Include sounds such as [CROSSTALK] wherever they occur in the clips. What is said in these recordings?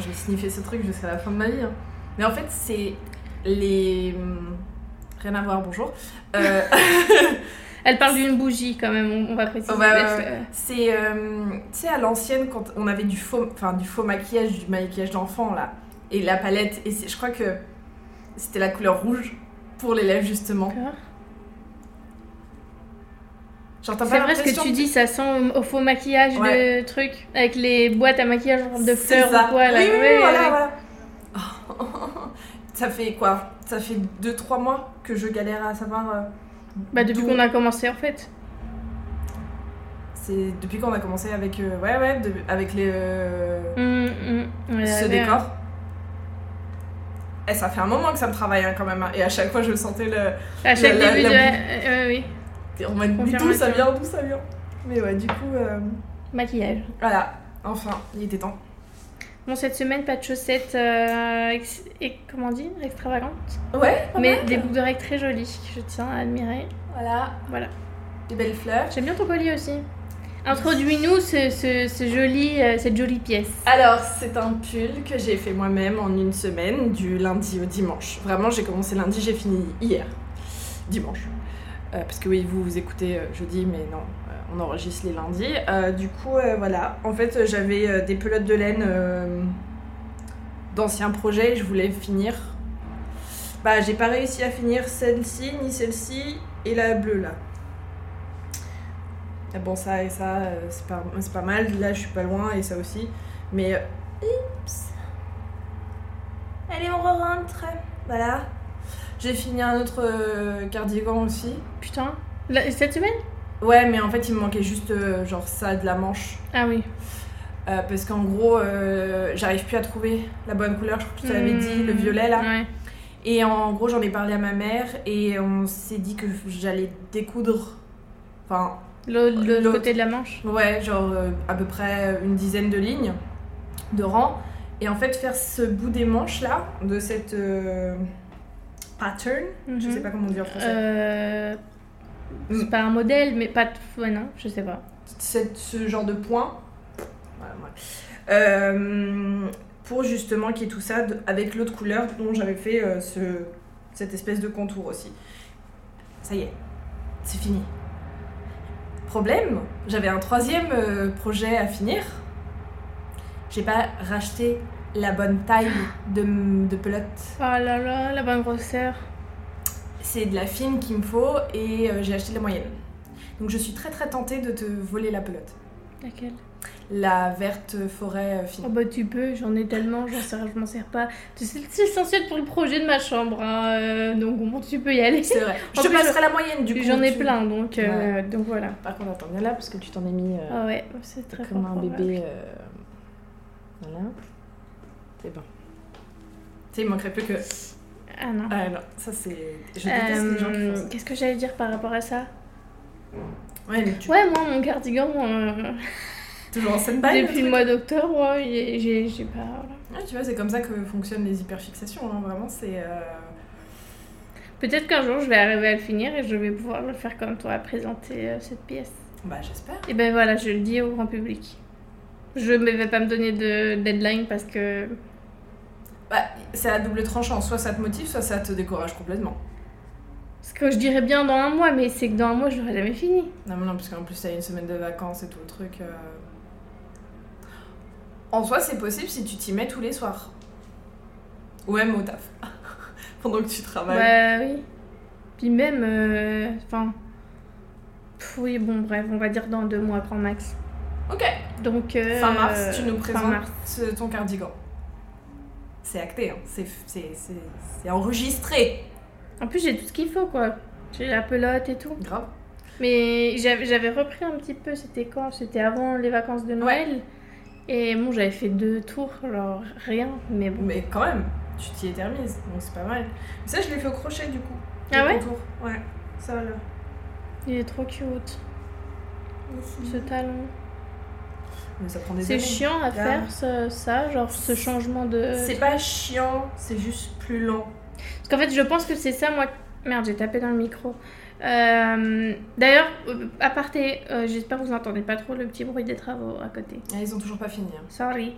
je vais sniffer ce truc jusqu'à la fin de ma vie. hein. Mais en fait, c'est les. hum, Rien à voir, bonjour. Euh, [LAUGHS] Elle parle d'une bougie quand même, on, va préciser. Ouais. que- c'est. euh, tu sais, à l'ancienne, quand on avait du faux, enfin, du faux maquillage, du maquillage d'enfant, là, et la palette, et je crois que c'était la couleur rouge pour les lèvres, justement. C'est vrai ce que tu dis, ça sent au faux maquillage Ouais. de trucs, avec les boîtes à maquillage de fleurs ou quoi. Là. Oui, oui, Ouais, voilà, voilà. [LAUGHS] ça fait quoi? Ça fait 2-3 mois que je galère à savoir. euh, Bah depuis qu'on a commencé en fait. C'est depuis qu'on a commencé avec. euh, ouais, ouais, de- avec les. euh, Hum, hum. Ce décor. Et ça fait un moment que ça me travaille hein, quand même. hein. Et à chaque fois, je sentais le. À chaque La- la- début la de. boue. Euh, euh, oui, On m'a dit d'où Confirmation. ça vient, d'où ça vient? Mais ouais, du coup, euh, maquillage. voilà. Enfin, il était temps. Bon, cette semaine, pas de chaussettes, euh, ex- et, comment dire, extravagantes. Ouais, pas Mais mal. des boucles d'oreilles très jolies, que je tiens à admirer. Voilà. Voilà. Des belles fleurs. J'aime bien ton collier aussi. Introduis-nous ce, ce, ce joli, euh, cette jolie pièce. Alors, c'est un pull que j'ai fait moi-même en une semaine, du lundi au dimanche. Vraiment, j'ai commencé lundi, j'ai fini hier, dimanche. Euh, parce que oui, vous vous écoutez euh, jeudi, mais non, euh, on enregistre les lundis. Du coup, voilà. En fait, j'avais des pelotes de laine d'anciens projets, je voulais finir. Bah, j'ai pas réussi à finir celle-ci, ni celle-ci, et la bleue là. Ah Bon, ça et ça, c'est pas, pas mal. Là, je suis pas loin, et ça aussi. Mais. Oups. Allez, on rentre. Voilà. J'ai fini un autre euh, cardigan aussi. Putain. La- cette semaine? Ouais, mais en fait, il me manquait juste euh, genre ça de la manche. Ah oui. Euh, parce qu'en gros, j'arrive plus à trouver la bonne couleur. Je crois que te l'avais dit, le violet là. Ouais. Et en gros, j'en ai parlé à ma mère et on s'est dit que j'allais découdre. Enfin, L'autre L'autre. côté de la manche. Ouais, genre à peu près une dizaine de lignes de rang. Et en fait, faire ce bout des manches là, de cette pattern, je Mhm. sais pas comment dire en français, Euh, Mm. c'est pas un modèle, mais pas. de- Ouais, non, je sais pas. cette- ce genre de point, voilà. Euh, pour justement qu'il y ait tout ça de- avec l'autre couleur dont j'avais fait euh, ce, cette espèce de contour aussi. Ça y est, c'est fini. Problème, j'avais un troisième projet à finir. J'ai pas racheté la bonne taille de, de pelote. Oh là là, la bonne grosseur. C'est de la fine qu'il me faut et euh, j'ai acheté de la moyenne. Donc je suis très très tentée de te voler la pelote. Laquelle? La verte forêt euh, fine. Oh bah tu peux, j'en ai tellement, j'en sers, je m'en sers pas. C'est essentiel pour le projet de ma chambre, hein, euh, donc bon, tu peux y aller. C'est vrai. [LAUGHS] Je En te plus, passerai la moyenne du coup. J'en ai tu- plein, donc, euh, donc voilà. Par contre, attends, viens là parce que tu t'en es mis euh, Ah ouais, c'est très comme un bébé. euh, Voilà. C'est bon. Tu sais, il manquerait plus que. Ah non. Ah non, ça c'est. Je déteste les gens qui Euh, font ça. Qu'est-ce que j'allais dire par rapport à ça? Ouais, mais tu. Ouais, moi, mon cardigan, euh, [LAUGHS] Toujours en stand-by. depuis le mois d'octobre, ouais, j'ai j'ai pas... voilà. Ouais, tu vois, c'est comme ça que fonctionnent les hyperfixations. Hein. Vraiment, c'est. euh, Peut-être qu'un jour, je vais arriver à le finir et je vais pouvoir le faire comme toi, présenter euh, cette pièce. Bah, j'espère. Et ben voilà, je le dis au grand public. Je ne vais pas me donner de deadline parce que... Bah, c'est à double tranchant. Soit ça te motive, soit ça te décourage complètement. Ce que je dirais bien dans un mois, mais c'est que dans un mois, je l'aurai jamais fini. Non, mais non, parce qu'en plus, t'as une semaine de vacances et tout le truc. euh. En soi, c'est possible si tu t'y mets tous les soirs. Ou même au taf. [LAUGHS] Pendant que tu travailles. Bah oui. Puis même, euh, enfin... pff, oui, bon, bref, on va dire dans deux mois, grand max. Ok. Donc... euh, Fin mars, tu nous présentes mars. ton cardigan. C'est acté, hein. c'est, c'est, c'est, c'est enregistré. En plus, j'ai tout ce qu'il faut, quoi. J'ai la pelote et tout. Grave. Mais j'avais j'avais repris un petit peu, c'était quand? C'était avant les vacances de Noël. Et bon, j'avais fait deux tours, genre rien, mais bon. Mais quand même, tu t'y étais remise, donc c'est pas mal. Mais ça, je l'ai fait au crochet du coup. Ah Le ouais? contour. Ouais, ça là. Il est trop cute, ce talon. Mais ça prend des C'est chiant à faire ça, ça, genre ce changement de. C'est pas chiant, c'est juste plus lent. Parce qu'en fait, je pense que c'est ça, moi. Merde, j'ai tapé dans le micro. Euh, D'ailleurs, euh, à parté, euh, j'espère que vous entendez pas trop le petit bruit des travaux à côté. Ah, ils ont toujours pas fini. hein. Sorry.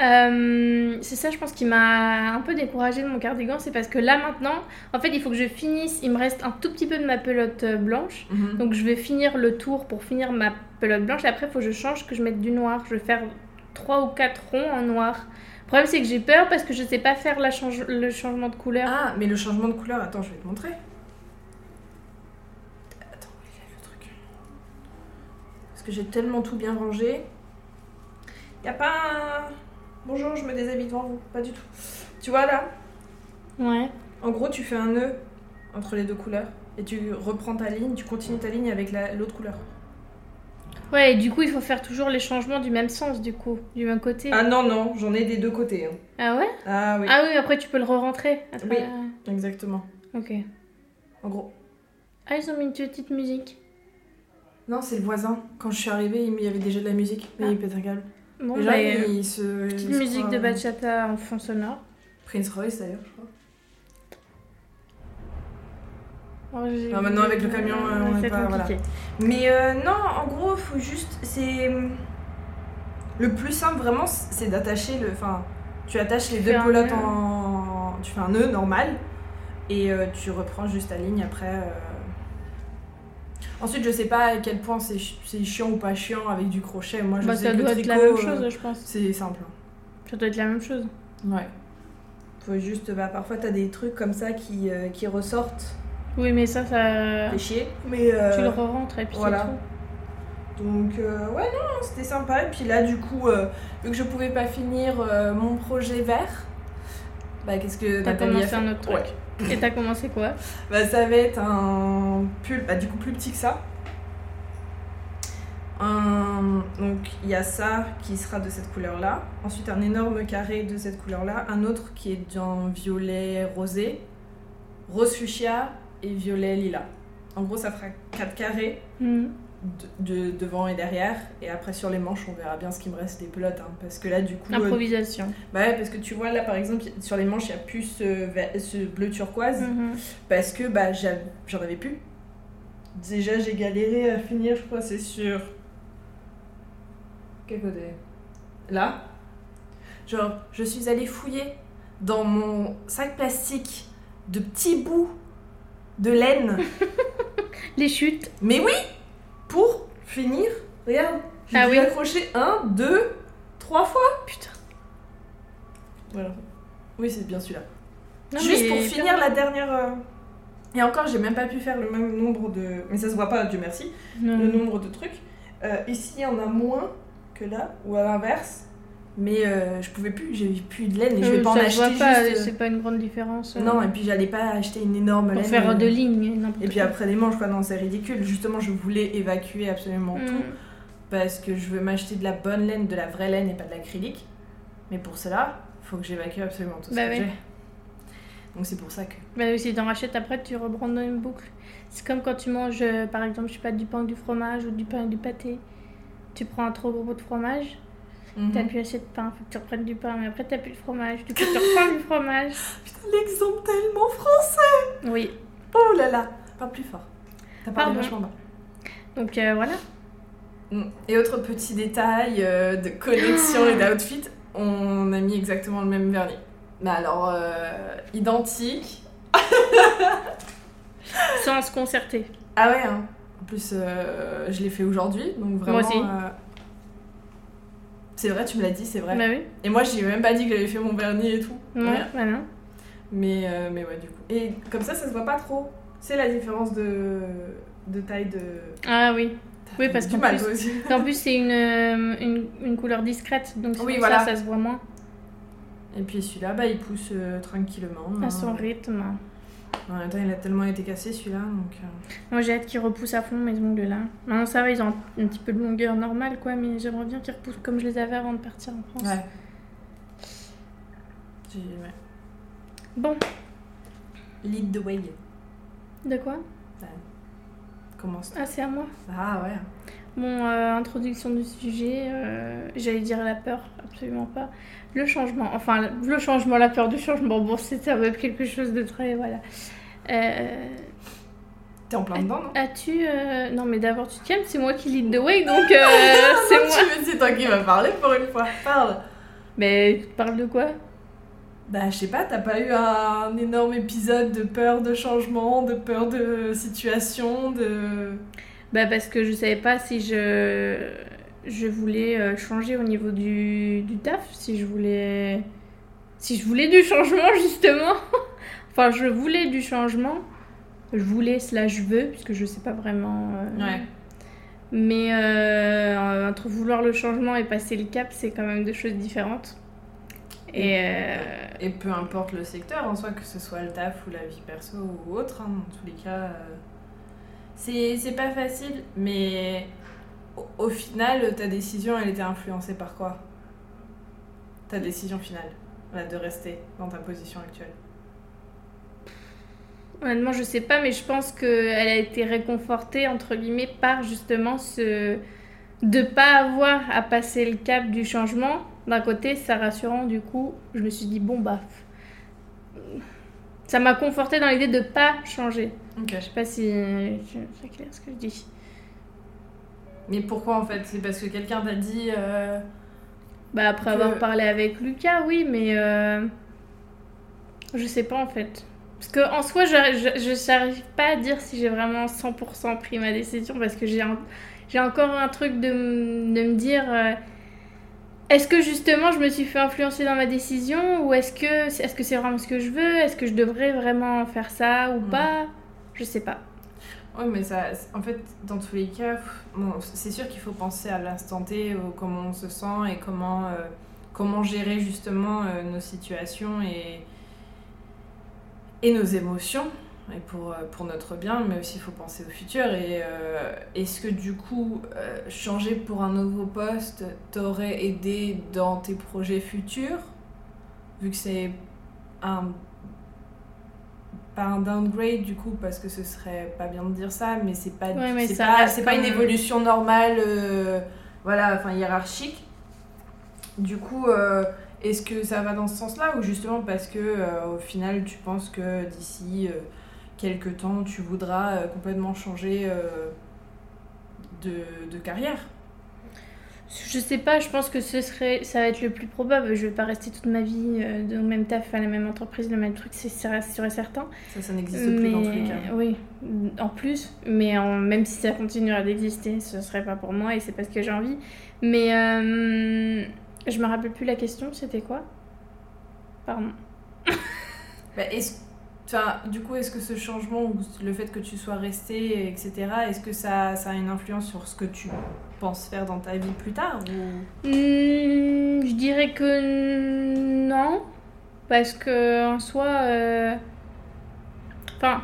Euh, c'est ça, je pense, qui m'a un peu découragée de mon cardigan. C'est parce que là, maintenant, en fait, il faut que je finisse. Il me reste un tout petit peu de ma pelote euh, blanche. Mhm. Donc, je vais finir le tour pour finir ma pelote blanche. Après, il faut que je change, que je mette du noir. Je vais faire 3 ou 4 ronds en noir. Le problème, c'est que j'ai peur parce que je sais pas faire la change- le changement de couleur. Ah, mais le changement de couleur, attends, je vais te montrer. Attends, il est le truc Parce que j'ai tellement tout bien rangé. Y a pas un. Bonjour, je me déshabille devant vous. Pas du tout. Tu vois là Ouais. En gros, tu fais un nœud entre les deux couleurs et tu reprends ta ligne, tu continues ta ligne avec la- l'autre couleur. Ouais, et du coup, il faut faire toujours les changements du même sens, du coup, du même côté. Ah non, non, j'en ai des deux côtés. hein. Ah ouais? Ah oui, Ah oui, après, tu peux le re-rentrer. Oui. exactement. Ok. En gros. Ah, ils ont mis une petite musique. Non, c'est le voisin. Quand je suis arrivée, il y avait déjà de la musique. Mais Ah. il pète un câble. Bon, bah, il se. petite il se musique croit- de bachata en fond sonore. Prince Royce d'ailleurs, je crois. Oh, j'ai- Ah, maintenant, avec le camion, euh, on est pas- voilà. Mais euh, non, en gros, faut juste. C'est. Le plus simple vraiment, c'est d'attacher le. Enfin, tu attaches les Tu deux pelotes nœud. en. Tu fais un nœud normal et euh, tu reprends juste ta ligne après. Euh. Ensuite, je sais pas à quel point c'est c'est chiant ou pas chiant avec du crochet. Moi, je Bah, sais ça que doit être la tricot, même euh, chose, je pense. C'est simple. Ça doit être la même chose. Ouais. Faut juste. Bah, parfois, t'as des trucs comme ça qui, euh, qui ressortent. Oui, mais ça, ça. Fait chier. Mais. euh, Tu le re-rentres et puis voilà. tout. Donc euh, ouais non, c'était sympa. Et puis là du coup, euh, vu que je pouvais pas finir euh, mon projet vert, bah qu'est-ce que T'as commencé un autre truc. Ouais. Et t'as commencé quoi Bah ça va être un pull, bah du coup plus petit que ça. Un- donc il y a ça qui sera de cette couleur là. Ensuite un énorme carré de cette couleur là. Un autre qui est d'un violet rosé, rose fuchsia et violet lilas. En gros ça fera quatre carrés. Hmm. De, de- devant et derrière et après sur les manches on verra bien ce qui me reste des pelotes hein, parce que là du coup euh, Improvisation. bah ouais parce que tu vois là par exemple sur les manches il y a plus ce, ce bleu turquoise Mhm. parce que bah j'en avais plus déjà j'ai galéré à finir je crois c'est sur quel côté? Là? Genre je suis allée fouiller dans mon sac plastique de petits bouts de laine [LAUGHS] Les chutes. Mais oui Pour finir, regarde, j'ai Ah dû oui. accrocher un, deux, trois fois. Putain. Voilà. Oui, c'est bien celui-là. Juste pour finir la dernière... euh, Et encore, j'ai même pas pu faire le même nombre de... Mais ça se voit pas, Dieu merci, Non. le nombre de trucs. Euh, ici, il y en a moins que là, ou à l'inverse. Mais euh, je pouvais plus, j'ai plus de laine et je vais Euh, pas en acheter pas, juste... euh, c'est pas une grande différence. euh, Non, et puis j'allais pas acheter une énorme pour laine. faire euh, deux lignes. Et puis après des manches, quoi, non, c'est ridicule. Justement, je voulais évacuer absolument Hmm. tout. parce que je veux m'acheter de la bonne laine, de la vraie laine et pas de l'acrylique. Mais pour cela, faut que j'évacue absolument tout ce Bah que oui. j'ai. Donc c'est pour ça que. Bah, si t'en rachètes après, tu reprends dans une boucle. C'est comme quand tu manges, par exemple, je sais pas, du pain ou du fromage ou du pain et du pâté. Tu prends un trop gros bout de fromage, Mhm. t'as plus assez de pain, faut que tu reprennes du pain, mais après t'as plus de fromage, du coup tu reprends du fromage. [LAUGHS] Putain, l'exemple tellement français Oui, Oh là là Parle plus fort. T'as parlé vachement bas. donc euh, voilà. Mm. Et autre petit détail euh, de collection et d'outfit, on a mis exactement le même vernis. Mais alors, euh, identique. [LAUGHS] Sans se concerter. Ah ouais, hein. En plus, je l'ai fait aujourd'hui, donc vraiment. Moi aussi. C'est vrai, tu me l'as dit, c'est vrai. Bah oui, Et moi, j'ai même pas dit que j'avais fait mon vernis et tout. non, Rien. bah non. Mais, euh, mais ouais, du coup. Et comme ça, ça se voit pas trop. C'est la différence de, de taille de. Ah oui. Oui, parce qu'en plus-. [LAUGHS] En plus, c'est une, euh, une, une couleur discrète, donc Oui, voilà. ça, ça se voit moins Et puis celui-là, bah, il pousse euh, tranquillement. à hein. son rythme. En même temps, il a tellement été cassé celui-là, donc. euh, Moi, j'ai hâte qu'ils repoussent à fond mes ongles là. Maintenant, ça va, ils ont un, un petit peu de longueur normale, quoi, mais j'aimerais bien qu'ils repoussent comme je les avais avant de partir en France. Ouais. J'ai- ouais. Bon, Lead the way. de quoi? Commence. Ah, c'est à moi. Ah ouais. Bon, euh, introduction du sujet, euh, j'allais dire la peur, absolument pas. Le changement, enfin, le- changement, la peur du changement, bon, c'était quelque chose de très. Voilà. Euh, T'es en plein dedans, non? As-tu. euh, Non, mais d'abord, tu te calmes, c'est moi qui lead the way, donc euh, [LAUGHS] c'est moi. C'est toi qui vas parler pour une fois. Parle. Mais tu parles de quoi? Bah, je sais pas, t'as pas eu un énorme épisode de peur de changement, de peur de situation, de. Bah, parce que je savais pas si je, je voulais euh, changer au niveau du, du taf, si je voulais. Si je voulais du changement, [LAUGHS] justement. enfin, je voulais du changement. Je voulais, cela je veux, puisque je sais pas vraiment. euh, Ouais. Mais euh, entre vouloir le changement et passer le cap, c'est quand même deux choses différentes. Et euh, Et peu importe le secteur en soi, que ce soit le taf ou la vie perso ou autre, hein, dans tous les cas, c'est c'est pas facile, mais au, final, ta décision, elle était influencée par quoi? Ta décision finale, là, de rester dans ta position actuelle? honnêtement, je sais pas, mais je pense qu'elle a été réconfortée, entre guillemets, par justement ce. de pas avoir à passer le cap du changement. D'un côté, c'est rassurant, du coup, je me suis dit, bon, bah. Ça m'a confortée dans l'idée de pas changer. Ok. Je sais pas si c'est clair ce que je dis. Mais pourquoi en fait? C'est parce que quelqu'un t'a dit. euh, Bah après Que- avoir parlé avec Lucas, oui, mais euh, je sais pas en fait. Parce que en soi, je je n'arrive pas à dire si j'ai vraiment 100% pris ma décision parce que j'ai j'ai encore un truc de, de me dire euh, est-ce que justement je me suis fait influencer dans ma décision ou est-ce que est-ce que c'est vraiment ce que je veux? Est-ce que je devrais vraiment faire ça ou pas? Je sais pas. Oui, mais ça, en fait, dans tous les cas, c'est sûr qu'il faut penser à l'instant T, comment on se sent et comment, euh, comment gérer justement euh, nos situations et, et nos émotions, et pour, euh, pour notre bien, mais aussi il faut penser au futur. Et est-ce que du coup, changer pour un nouveau poste t'aurait aidé dans tes projets futurs, vu que c'est un pas un downgrade du coup parce que ce serait pas bien de dire ça mais c'est pas Ouais, c'est pas, une évolution normale euh, voilà enfin hiérarchique. Du coup euh, est-ce que ça va dans ce sens-là ou justement parce que euh, au final tu penses que d'ici quelques temps tu voudras complètement changer de, de carrière? Je sais pas, je pense que ce serait, ça va être le plus probable. Je vais pas rester toute ma vie euh, dans le même taf, à la même entreprise, le même truc, c'est sûr et certain. ça ça n'existe plus dans tous les cas oui, en plus, mais en- même si ça continuerait d'exister, ce serait pas pour moi et c'est parce que j'ai envie. Mais euh, je me rappelle plus la question, c'était quoi? Pardon. Bah, est-ce- enfin, du coup, est-ce que ce changement le fait que tu sois resté, etc., est-ce que ça, a une influence sur ce que tu penses faire dans ta vie plus tard. Hmm, je dirais que non, parce que en soi, euh, enfin,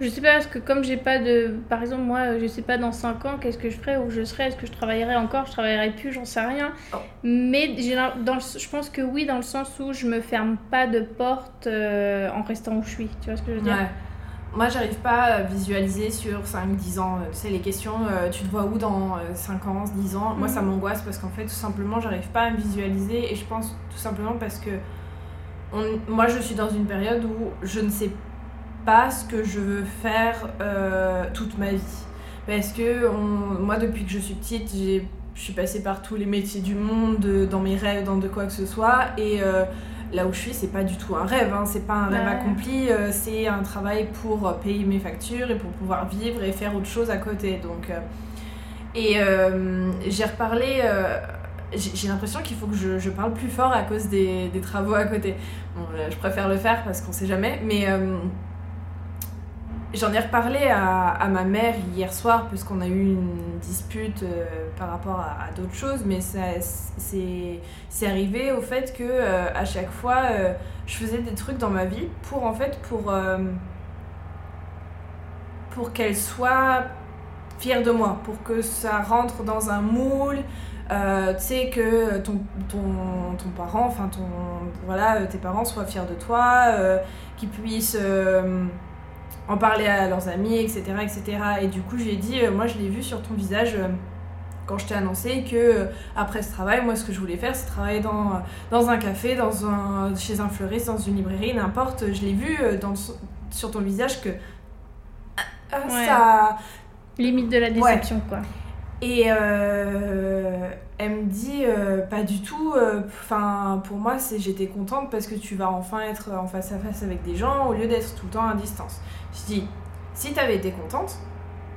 je sais pas parce que comme j'ai pas de, par exemple moi, je sais pas dans 5 ans qu'est-ce que je ferais où je serais, est-ce que je travaillerais encore, je travaillerais plus, j'en sais rien. Oh. Mais dans, le- je pense que oui dans le sens où je me ferme pas de porte euh, en restant où je suis. Tu vois ce que je veux dire? Ouais. Moi, j'arrive pas à visualiser sur 5-10 ans. Tu sais, les questions, euh, tu te vois où dans euh, 5 ans, 10 ans? Moi, ça Mhm. m'angoisse parce qu'en fait, tout simplement, j'arrive pas à me visualiser et je pense tout simplement parce que on- moi, je suis dans une période où je ne sais pas ce que je veux faire euh, toute ma vie. Parce que on- moi, depuis que je suis petite, j'ai- je suis passée par tous les métiers du monde, de- dans mes rêves, dans de quoi que ce soit. Et euh, là où je suis, c'est pas du tout un rêve, hein, c'est pas un rêve accompli, euh, c'est un travail pour euh, payer mes factures et pour pouvoir vivre et faire autre chose à côté. Donc, euh, et euh, j'ai reparlé. euh, j'ai l'impression qu'il faut que je, je parle plus fort à cause des, des travaux à côté. Bon, euh, je préfère le faire parce qu'on sait jamais, mais euh, j'en ai reparlé à, ma mère hier soir parce qu'on a eu une dispute euh, par rapport à, d'autres choses, mais c'est arrivé au fait que euh, à chaque fois euh, je faisais des trucs dans ma vie pour en fait pour pour qu'elle soit fière de moi, pour que ça rentre dans un moule. tu sais que ton, ton, ton parent, enfin ton voilà, tes parents soient fiers de toi, qu'ils puissent en parler à leurs amis, etc., etc. Et du coup, j'ai dit, euh, moi, je l'ai vu sur ton visage euh, quand je t'ai annoncé que euh, après ce travail, moi, ce que je voulais faire, c'est travailler dans, dans un café, dans un, chez un fleuriste, dans une librairie, n'importe. Je l'ai vu dans, sur ton visage que ah, Ouais. ça. Limite de la déception quoi. Et euh, elle me dit euh, pas du tout. euh, Enfin, pour moi, c'est j'étais contente parce que tu vas enfin être en face à face avec des gens au lieu d'être tout le temps à distance. Je dis, si t'avais été contente,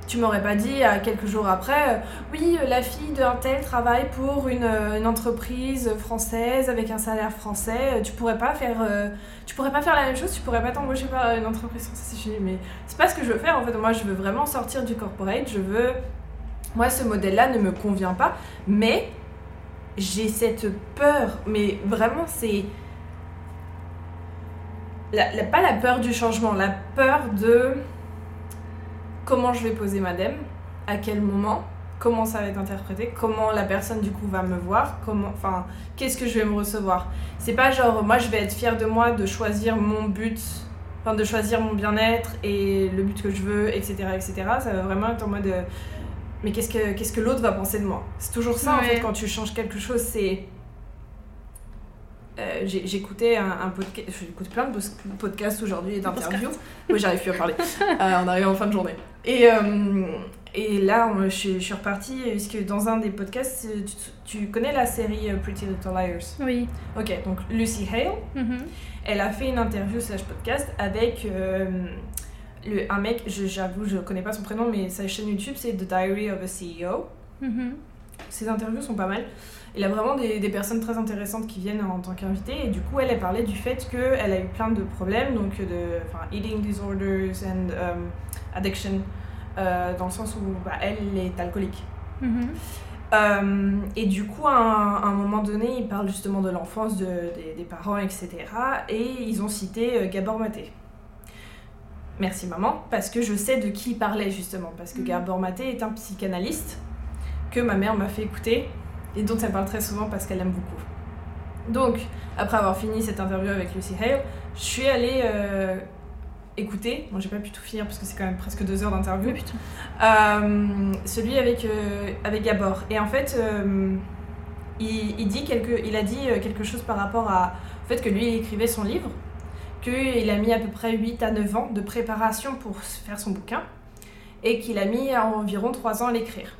tu m'aurais pas dit quelques jours après, oui, la fille d'un tel travaille pour une, entreprise française avec un salaire français. Tu pourrais pas faire, tu pourrais pas faire la même chose. Tu pourrais pas t'embaucher par une entreprise française. Je dis, mais c'est pas ce que je veux faire. En fait, moi, je veux vraiment sortir du corporate. Je veux moi, ce modèle-là ne me convient pas, mais j'ai cette peur, mais vraiment, c'est. Pas la peur du changement, la peur de comment je vais poser ma dème, à quel moment, comment ça va être interprété, comment la personne du coup va me voir, comment, enfin, qu'est-ce que je vais me recevoir. C'est pas genre, moi je vais être fière de moi de choisir mon but, enfin de choisir mon bien-être et le but que je veux, etc., etc. Ça va vraiment être en mode. Mais qu'est-ce que, qu'est-ce que l'autre va penser de moi? C'est toujours ça en fait quand tu changes quelque chose, c'est... Euh, j'ai- J'écoutais un, un podcast, j'écoute plein de podcasts aujourd'hui et d'interviews. Oui, j'arrive plus à parler. [LAUGHS] Euh, on arrive en fin de journée. Et, euh, et là, on- je, suis- je suis repartie, puisque dans un des podcasts, tu, tu connais la série Pretty Little Liars? Oui. Ok, donc Lucy Hale, Mhm. elle a fait une interview slash podcast avec le, un mec, j'avoue, je connais pas son prénom, mais sa chaîne YouTube, c'est The Diary of a CEO. Mhm. Ses interviews sont pas mal. Il a vraiment des, des personnes très intéressantes qui viennent en tant qu'invitées. Et du coup, elle, elle parlait du fait qu'elle a eu plein de problèmes, donc de enfin, eating disorders and um, addiction, euh, dans le sens où bah, elle est alcoolique. Mhm. Euh, et du coup, à un, à un moment donné, il parle justement de l'enfance de- des, des parents, etc. Et ils ont cité euh, Gabor Maté. Merci maman, parce que je sais de qui il parlait justement. Parce que Mhm. Gabor Maté est un psychanalyste que ma mère m'a fait écouter et dont elle parle très souvent parce qu'elle aime beaucoup. Donc, après avoir fini cette interview avec Lucy Hale, je suis allée euh, écouter. Bon, j'ai pas pu tout finir parce que c'est quand même presque deux heures d'interview. Euh, celui avec, euh, avec Gabor. Et en fait, il, il, dit quelque, il a dit quelque chose par rapport à, au fait que lui, il écrivait son livre, qu'il a mis à peu près 8 à 9 ans de préparation pour faire son bouquin, et qu'il a mis environ 3 ans à l'écrire.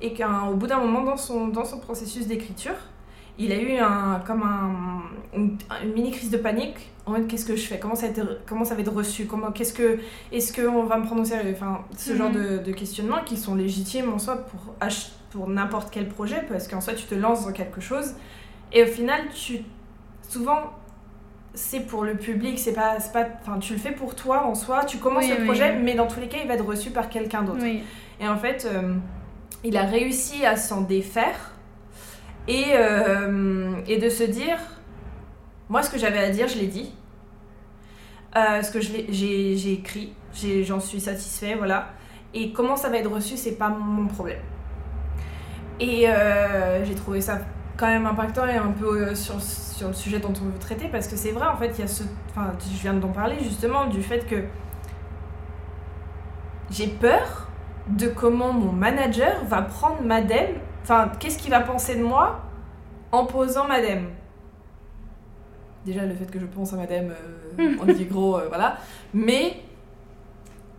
Et qu'au bout d'un moment, dans son, dans son processus d'écriture, il a eu un, comme un, une, une mini crise de panique en mode qu'est-ce que je fais? Comment ça, va être, comment ça va être reçu? Comment, qu'est-ce que, Est-ce qu'on va me prendre au sérieux enfin, Ce Mhm. genre de, de questionnements qui sont légitimes en soi pour, pour n'importe quel projet parce qu'en soi tu te lances dans quelque chose et au final tu souvent c'est pour le public c'est pas, c'est pas enfin tu le fais pour toi en soi tu commences Oui, le oui. projet mais dans tous les cas il va être reçu par quelqu'un d'autre et en fait, euh, il a réussi à s'en défaire et, euh, et de se dire, moi ce que j'avais à dire, je l'ai dit. Euh, ce que j'ai écrit, j'en suis satisfait, voilà. Et comment ça va être reçu, c'est pas mon problème. Et j'ai trouvé ça quand même impactant et un peu euh, sur, sur le sujet dont on veut traiter parce que c'est vrai en fait il y a ce enfin je viens d'en parler justement du fait que j'ai peur de comment mon manager va prendre madame enfin qu'est-ce qu'il va penser de moi en posant madame déjà le fait que je pense à madame euh, on [LAUGHS] dit gros euh, voilà. Mais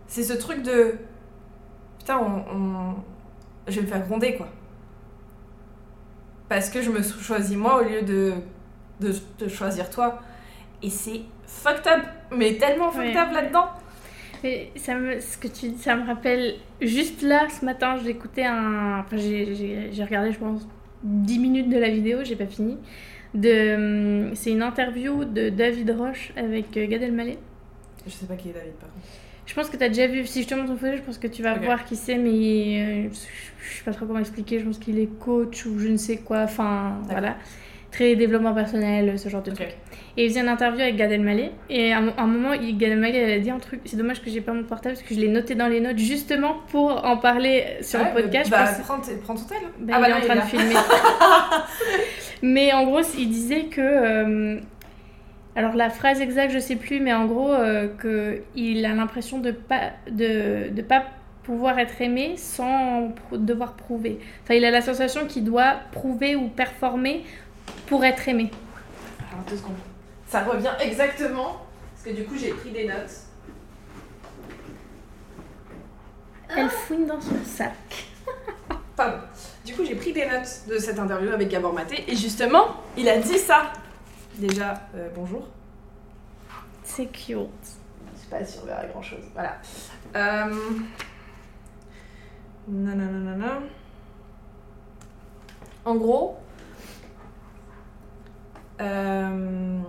c'est ce truc de putain on, on- je vais me faire gronder quoi parce que je me suis choisi moi au lieu de, de, de choisir toi et c'est fucked up mais tellement fucked Ouais. up là-dedans Mais ça me, ce que tu dis, ça me rappelle. Juste là, ce matin, j'ai écouté un. Enfin, j'ai- j'ai j'ai regardé, je pense, 10 minutes de la vidéo, j'ai pas fini. De, c'est une interview de David Roche avec euh, Gad Elmaleh. je sais pas qui est David par contre Je pense que tu as déjà vu. Si je te montre ton photo, je pense que tu vas voir qui c'est, mais euh, je sais pas trop comment expliquer. Je pense qu'il est coach ou je ne sais quoi. Enfin, voilà. Très développement personnel, ce genre de Ok. truc. Et il faisait une interview avec Gad Elmaleh. Et à un, moment, Gad Elmaleh elle a dit un truc. C'est dommage que j'ai pas mon portable parce que je l'ai noté dans les notes justement pour en parler sur Ouais, le podcast. bah, je pense- prends, ton tel bah, ah bah il est en train de filmer. [LAUGHS] mais en gros, il disait que. euh, alors la phrase exacte, je sais plus, mais en gros, euh, que il a l'impression de pas de, de pas pouvoir être aimé sans pr- devoir prouver. Enfin, il a la sensation qu'il doit prouver ou performer pour être aimé. Alors, deux secondes. Ça revient exactement, parce que du coup j'ai pris des notes. Elle fouine dans son sac. pardon. Du coup, j'ai pris des notes de cette interview avec Gabor Maté et justement, il a dit ça. Déjà, euh, bonjour. C'est cute. Je sais pas si on verra grand chose. Voilà. Euh... Nananana. En gros, euh,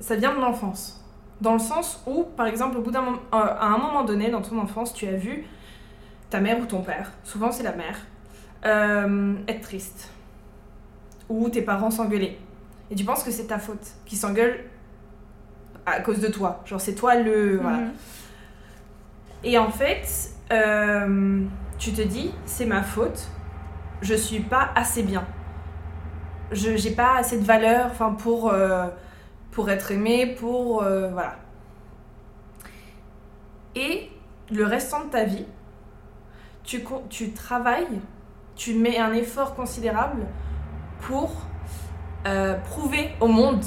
ça vient de l'enfance. Dans le sens où, par exemple, au bout d'un moment, euh, à un moment donné dans ton enfance, tu as vu ta mère ou ton père, souvent c'est la mère, être triste. Ou tes parents s'engueuler. Et tu penses que c'est ta faute, qui s'engueulent à cause de toi. Genre, c'est toi le. Voilà. Mhm. Et en fait, euh, tu te dis, c'est ma faute, je suis pas assez bien. Je j'ai pas assez de valeur enfin, pour, euh, pour être aimée, pour. euh, voilà. Et le restant de ta vie, tu, tu travailles, tu mets un effort considérable pour euh, prouver au monde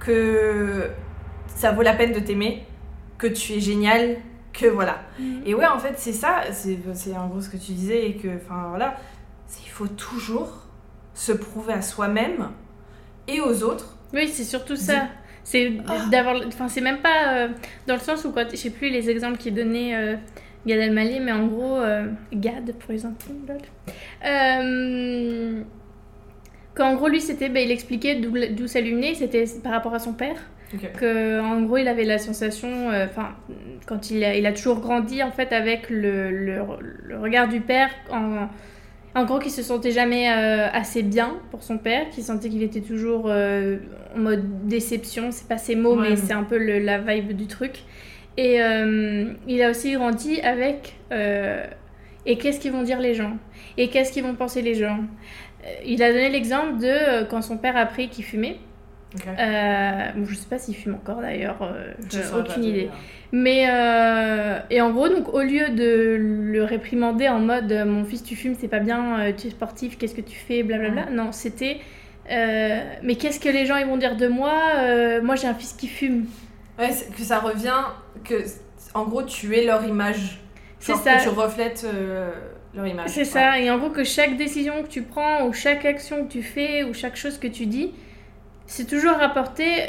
que ça vaut la peine de t'aimer, que tu es génial, que voilà. Mhm. Et ouais, en fait, c'est ça, c'est en gros ce que tu disais, et que, enfin voilà, il faut toujours se prouver à soi-même et aux autres. Oui, c'est surtout ça. C'est Ah. d'avoir. Enfin, c'est même pas euh, dans le sens où, quand, je sais plus les exemples qu'il donnait euh, Gad Elmaleh, mais en gros, euh, Gad pour les intimes, Qu'en gros, lui, c'était. bah, il expliquait d'où ça lui venait, c'était par rapport à son père. Que en gros il avait la sensation euh, enfin quand il a, il a toujours grandi en fait avec le, le, le regard du père en, en gros qu'il se sentait jamais euh, assez bien pour son père qu'il sentait qu'il était toujours euh, en mode déception c'est pas ses mots Ouais. mais c'est un peu le- la vibe du truc et il a aussi grandi avec et qu'est-ce qu'ils vont dire les gens? Et qu'est-ce qu'ils vont penser les gens? Il a donné l'exemple de euh, quand son père a appris qu'il fumait Ok. euh, bon, je sais pas s'il fume encore d'ailleurs, euh, j'ai aucune idée. Mais euh, et en gros, donc au lieu de le réprimander en mode euh, mon fils tu fumes, c'est pas bien, euh, tu es sportif, qu'est-ce que tu fais, blablabla. Non, c'était euh, mais qu'est-ce que les gens ils vont dire de moi Euh, Moi j'ai un fils qui fume. Ouais, que ça revient, que en gros, tu es leur image. C'est ça. que tu reflètes euh, leur image. C'est ça. Et en gros que chaque décision que tu prends ou chaque action que tu fais ou chaque chose que tu dis, c'est toujours rapporter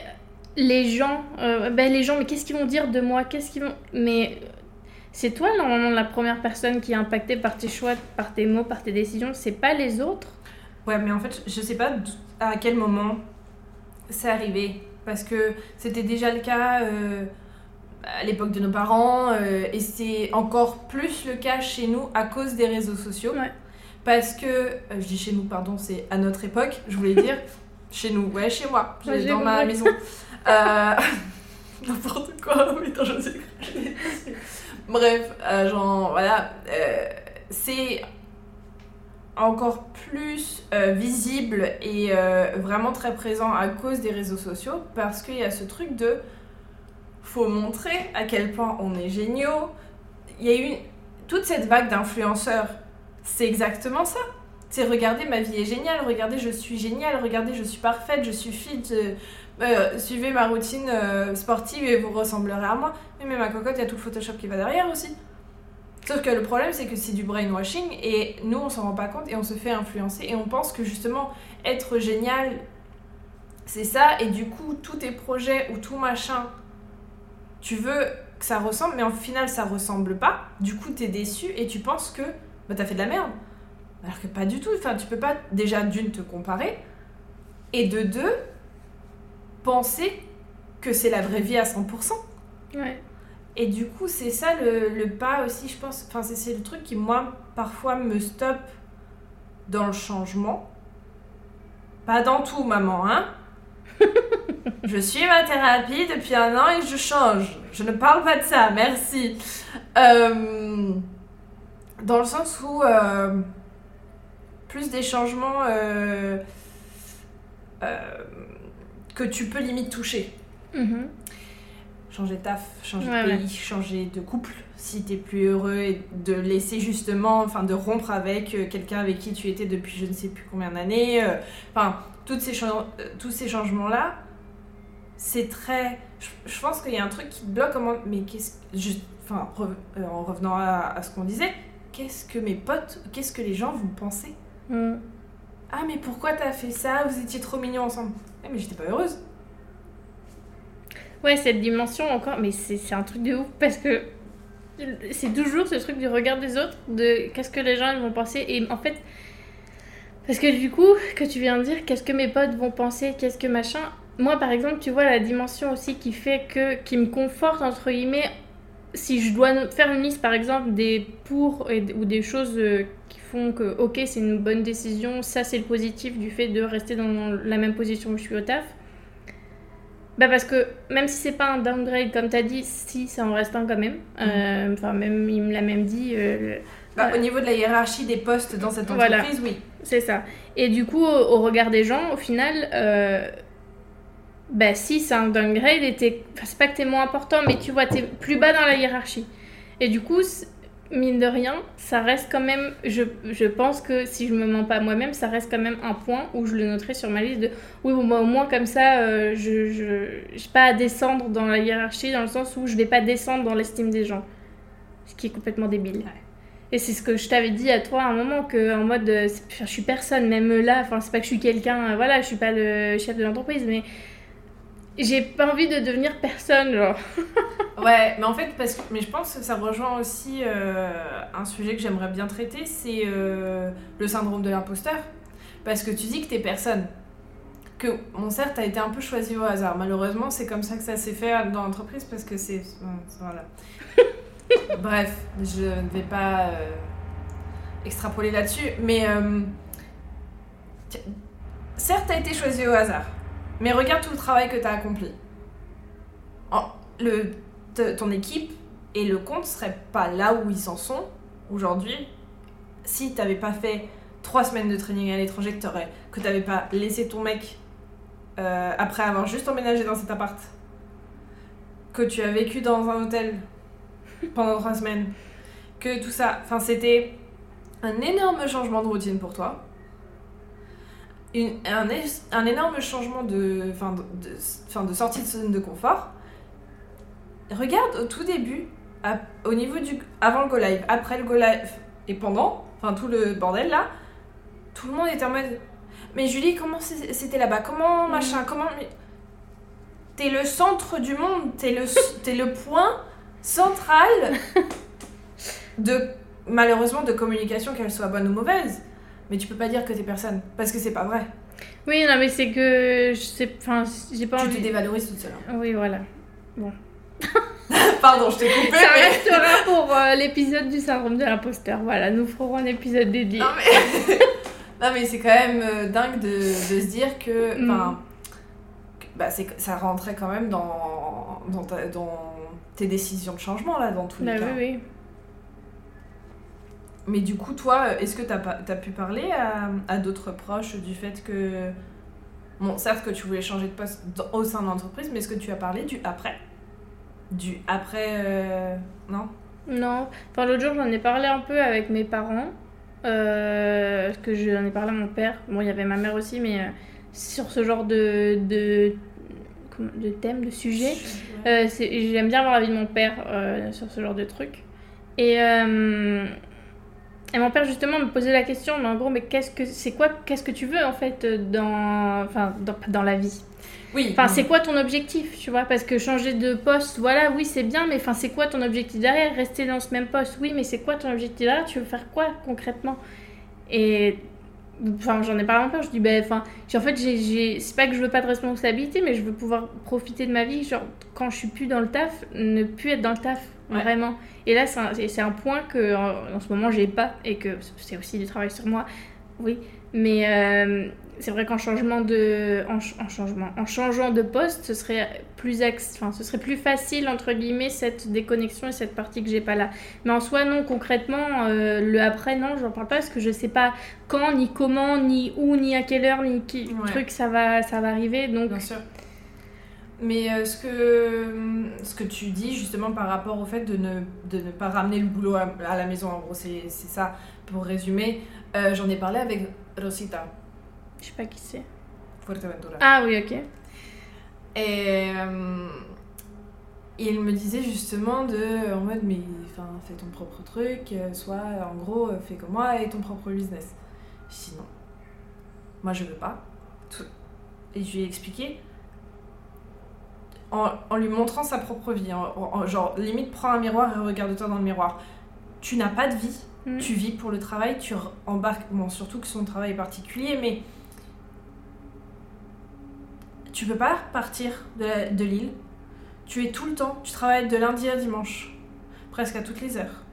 les gens. euh, ben les gens, mais qu'est-ce qu'ils vont dire de moi Qu'est-ce qu'ils vont Mais c'est toi normalement la première personne qui est impactée par tes choix, par tes mots, par tes décisions. C'est pas les autres? Ouais, mais en fait, je sais pas à quel moment c'est arrivé. Parce que c'était déjà le cas euh, à l'époque de nos parents. euh, et c'est encore plus le cas chez nous à cause des réseaux sociaux. Ouais. Parce que, euh, je dis chez nous, pardon, c'est à notre époque, je voulais dire. [LAUGHS] chez nous, ouais, chez moi, Ouais, dans ma maison. [LAUGHS] Euh, [LAUGHS] N'importe quoi, mais attends, je sais pas. Bref, genre, voilà. c'est encore plus euh, visible et euh, vraiment très présent à cause des réseaux sociaux parce qu'il y a ce truc de faut montrer à quel point on est géniaux. Il y a eu toute cette vague d'influenceurs, c'est exactement ça. C'est regardez ma vie est géniale, regardez je suis géniale, regardez je suis parfaite, je suis fit, euh, suivez ma routine euh, sportive et vous ressemblerez à moi. Oui, mais ma cocotte, il y a tout le Photoshop qui va derrière aussi. Sauf que le problème, c'est que c'est du brainwashing et nous, on s'en rend pas compte et on se fait influencer et on pense que justement, être génial, c'est ça. Et du coup, tous tes projets ou tout machin, tu veux que ça ressemble, mais en final, ça ressemble pas. Du coup, t'es déçu et tu penses que bah, t'as fait de la merde. Alors que pas du tout. Enfin, tu peux pas déjà d'une te comparer et de deux penser que c'est la vraie vie à 100%. Ouais. Et du coup, c'est ça le, le pas aussi, je pense. Enfin, c'est- c'est le truc qui, moi, parfois me stoppe dans le changement. Pas dans tout, maman, hein. Je suis ma thérapie depuis un an et je change. Je ne parle pas de ça, merci. Euh, dans le sens où euh, plus des changements euh, que tu peux limite toucher Mhm. changer de taf, changer Ouais, de ouais. pays, changer de couple si t'es plus heureux et de laisser justement, enfin de rompre avec quelqu'un avec qui tu étais depuis je ne sais plus combien d'années. Enfin, toutes ces euh, tous ces changements-là, c'est très. Je, je pense qu'il y a un truc qui te bloque. Comment... Mais qu'est-ce. Juste, enfin, re- euh, en revenant à, à ce qu'on disait, qu'est-ce que mes potes, qu'est-ce que les gens vont penser Mm. Ah, mais pourquoi t'as fait ça? Vous étiez trop mignons ensemble. Eh, mais j'étais pas heureuse. Ouais, cette dimension encore, mais c'est c'est un truc de ouf parce que c'est toujours ce truc du regard des autres, de qu'est-ce que les gens ils vont penser. Et en fait, parce que du coup, que tu viens de dire, qu'est-ce que mes potes vont penser, qu'est-ce que machin. Moi, par exemple, tu vois la dimension aussi qui fait que, qui me conforte, entre guillemets, si je dois faire une liste, par exemple, des pour et- ou des choses euh, qui font que, ok, c'est une bonne décision, ça c'est le positif du fait de rester dans la même position où je suis au taf. Bah parce que même si c'est pas un downgrade comme t'as dit, si ça en reste un quand même. Euh, Enfin même il me l'a même dit. euh, Bah. Au niveau de la hiérarchie des postes dans cette Voilà. entreprise, oui. C'est ça. Et du coup au, regard des gens, au final, euh, bah si c'est un downgrade, c'est pas que t'es moins important, mais tu vois t'es plus bas dans la hiérarchie. Et du coup mine de rien, ça reste quand même. Je, je pense que si je me mens pas moi-même, ça reste quand même un point où je le noterai sur ma liste de oui, bon, bah, au moins comme ça, euh, je je j'ai pas à descendre dans la hiérarchie dans le sens où je vais pas descendre dans l'estime des gens. Ce qui est complètement débile. Ouais. Et c'est ce que je t'avais dit à toi à un moment, que en mode, euh, je suis personne, même là, enfin, c'est pas que je suis quelqu'un, euh, voilà, je suis pas le chef de l'entreprise, mais j'ai pas envie de devenir personne, genre. [LAUGHS] Ouais, mais en fait, parce que, mais je pense que ça rejoint aussi euh, un sujet que j'aimerais bien traiter, c'est euh, le syndrome de l'imposteur. Parce que tu dis que t'es personne. Que, bon, certes, t'as été un peu choisi au hasard. Malheureusement, c'est comme ça que ça s'est fait dans l'entreprise parce que c'est. Voilà. [LAUGHS] [LAUGHS] Bref, je ne vais pas euh, extrapoler là-dessus, mais. euh, tu- certes, t'as été choisi au hasard, mais regarde tout le travail que t'as accompli. Ton équipe et le compte seraient pas là où ils en sont aujourd'hui si t'avais pas fait trois semaines de training à l'étranger que que t'avais pas laissé ton mec euh, après avoir juste emménagé dans cet appart que tu as vécu dans un hôtel pendant trois semaines que tout ça enfin c'était un énorme changement de routine pour toi une- un, un énorme changement de, enfin, de, de- de sortie de zone de confort regarde au tout début, à- au niveau du. avant le go live, après le go live et pendant, enfin tout le bordel là, tout le monde était en mode. Mais Julie, comment c'était là-bas? Comment machin? Comment. T'es le centre du monde, t'es le, t'es le point central [LAUGHS] de. malheureusement, de communication, qu'elle soit bonne ou mauvaise. Mais tu peux pas dire que t'es personne, parce que c'est pas vrai. Oui, non, mais c'est que je sais, enfin, j'ai pas Tu te envie. dévalorises toute seule. hein. Oui, voilà. [LAUGHS] Pardon, je t'ai coupé, Ça mais. restera pour euh, l'épisode du syndrome de l'imposteur. Voilà, nous ferons un épisode dédié. Non mais, [LAUGHS] non, mais c'est quand même euh, dingue de, de se dire que, Mm. bah, ça rentrait quand même dans, dans, ta- dans tes décisions de changement là, dans tous Bah les oui, cas. oui. Mais du coup, toi, est-ce que t'as pas- t'as pu parler à, à d'autres proches du fait que, bon, certes que tu voulais changer de poste dans- au sein de l'entreprise, mais est-ce que tu as parlé du après, du après, euh, non? Non. Enfin, l'autre jour, j'en ai parlé un peu avec mes parents. Euh, parce que j'en ai parlé à mon père. Bon, il y avait ma mère aussi, mais euh, sur ce genre de, de thème, de sujet. Euh, J'aime bien avoir l'avis de mon père euh, sur ce genre de truc. Et, euh, et mon père justement me posait la question, mais en gros, mais qu'est-ce que c'est quoi, qu'est-ce que tu veux en fait dans, enfin, dans, dans la vie? Oui. Enfin, c'est quoi ton objectif, tu vois? Parce que changer de poste, voilà, oui, c'est bien, mais enfin, c'est quoi ton objectif derrière? Rester dans ce même poste, oui, mais c'est quoi ton objectif derrière? Tu veux faire quoi concrètement? Et enfin, j'en ai parlé peu, je dis, ben, enfin, en fait, j'ai, c'est pas que je veux pas de responsabilité, mais je veux pouvoir profiter de ma vie, genre, quand je suis plus dans le taf, ne plus être dans le taf, Ouais. vraiment. Et là, c'est un, un point que en, en ce moment, j'ai pas, et que c'est aussi du travail sur moi, oui, mais euh, c'est vrai qu'en changement de en, en changement en changeant de poste ce serait plus enfin ce serait plus facile entre guillemets cette déconnexion et cette partie que j'ai pas là mais en soi non concrètement euh, le après non j'en parle pas parce que je sais pas quand ni comment ni où ni à quelle heure ni qui Ouais. truc ça va ça va arriver donc Bien sûr. Mais euh, ce, que, ce que tu dis justement par rapport au fait de ne, de ne pas ramener le boulot à, à la maison, en gros, c'est c'est ça. Pour résumer, euh, j'en ai parlé avec Rosita je sais pas qui c'est Fuerteventura. ah oui ok Et euh, il me disait justement de, en mode, mais enfin, fais ton propre truc, euh, soit en gros, euh, fais comme moi et ton propre business. Sinon, moi je veux pas. Et je lui ai expliqué, en, en lui montrant sa propre vie, en- en- en- genre limite prends un miroir et regarde-toi dans le miroir. Tu n'as pas de vie, Mm. tu vis pour le travail, tu embarques, bon surtout que son travail est particulier, mais tu peux pas partir de, l'île. Tu es tout le temps, tu travailles de lundi à dimanche, presque à toutes les heures.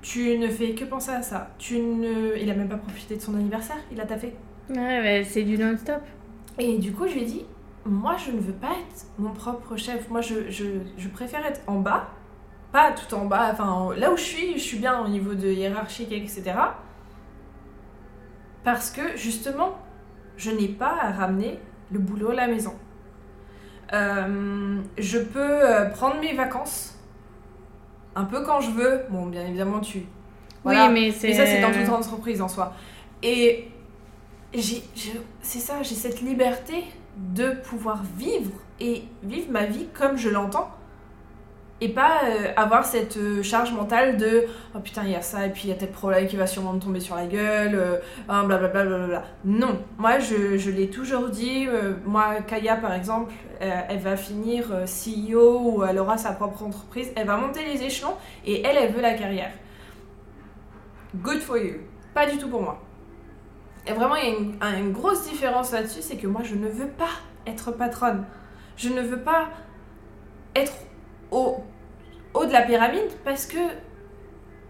Tu ne fais que penser à ça. Tu ne... Il a même pas profité de son anniversaire, il a taffé. Ouais, bah, c'est du non-stop. Et du coup, je lui ai dit, moi, je ne veux pas être mon propre chef. Moi, je, je, je préfère être en bas, pas tout en bas. Enfin, là où je suis, je suis bien au niveau de hiérarchique, etc. Parce que, justement, je n'ai pas à ramener le boulot à la maison. Euh, je peux euh, prendre mes vacances un peu quand je veux. Bon, bien évidemment, tu... Voilà. Oui, mais c'est. Mais ça, c'est dans toute entreprise en soi. Et j'ai, c'est ça, j'ai cette liberté de pouvoir vivre et vivre ma vie comme je l'entends. Et pas euh, avoir cette euh, charge mentale de oh putain, il y a ça, et puis il y a tel problème qui va sûrement me tomber sur la gueule, euh, hein, blablabla. blablabla. Non, moi je, je l'ai toujours dit. euh, moi, Kaya par exemple, elle va finir CEO ou elle aura sa propre entreprise. Elle va monter les échelons et elle, elle veut la carrière. Good for you. Pas du tout pour moi. Et vraiment, il y a une, un- une grosse différence là-dessus, c'est que moi, je ne veux pas être patronne. Je ne veux pas être au haut de la pyramide parce que...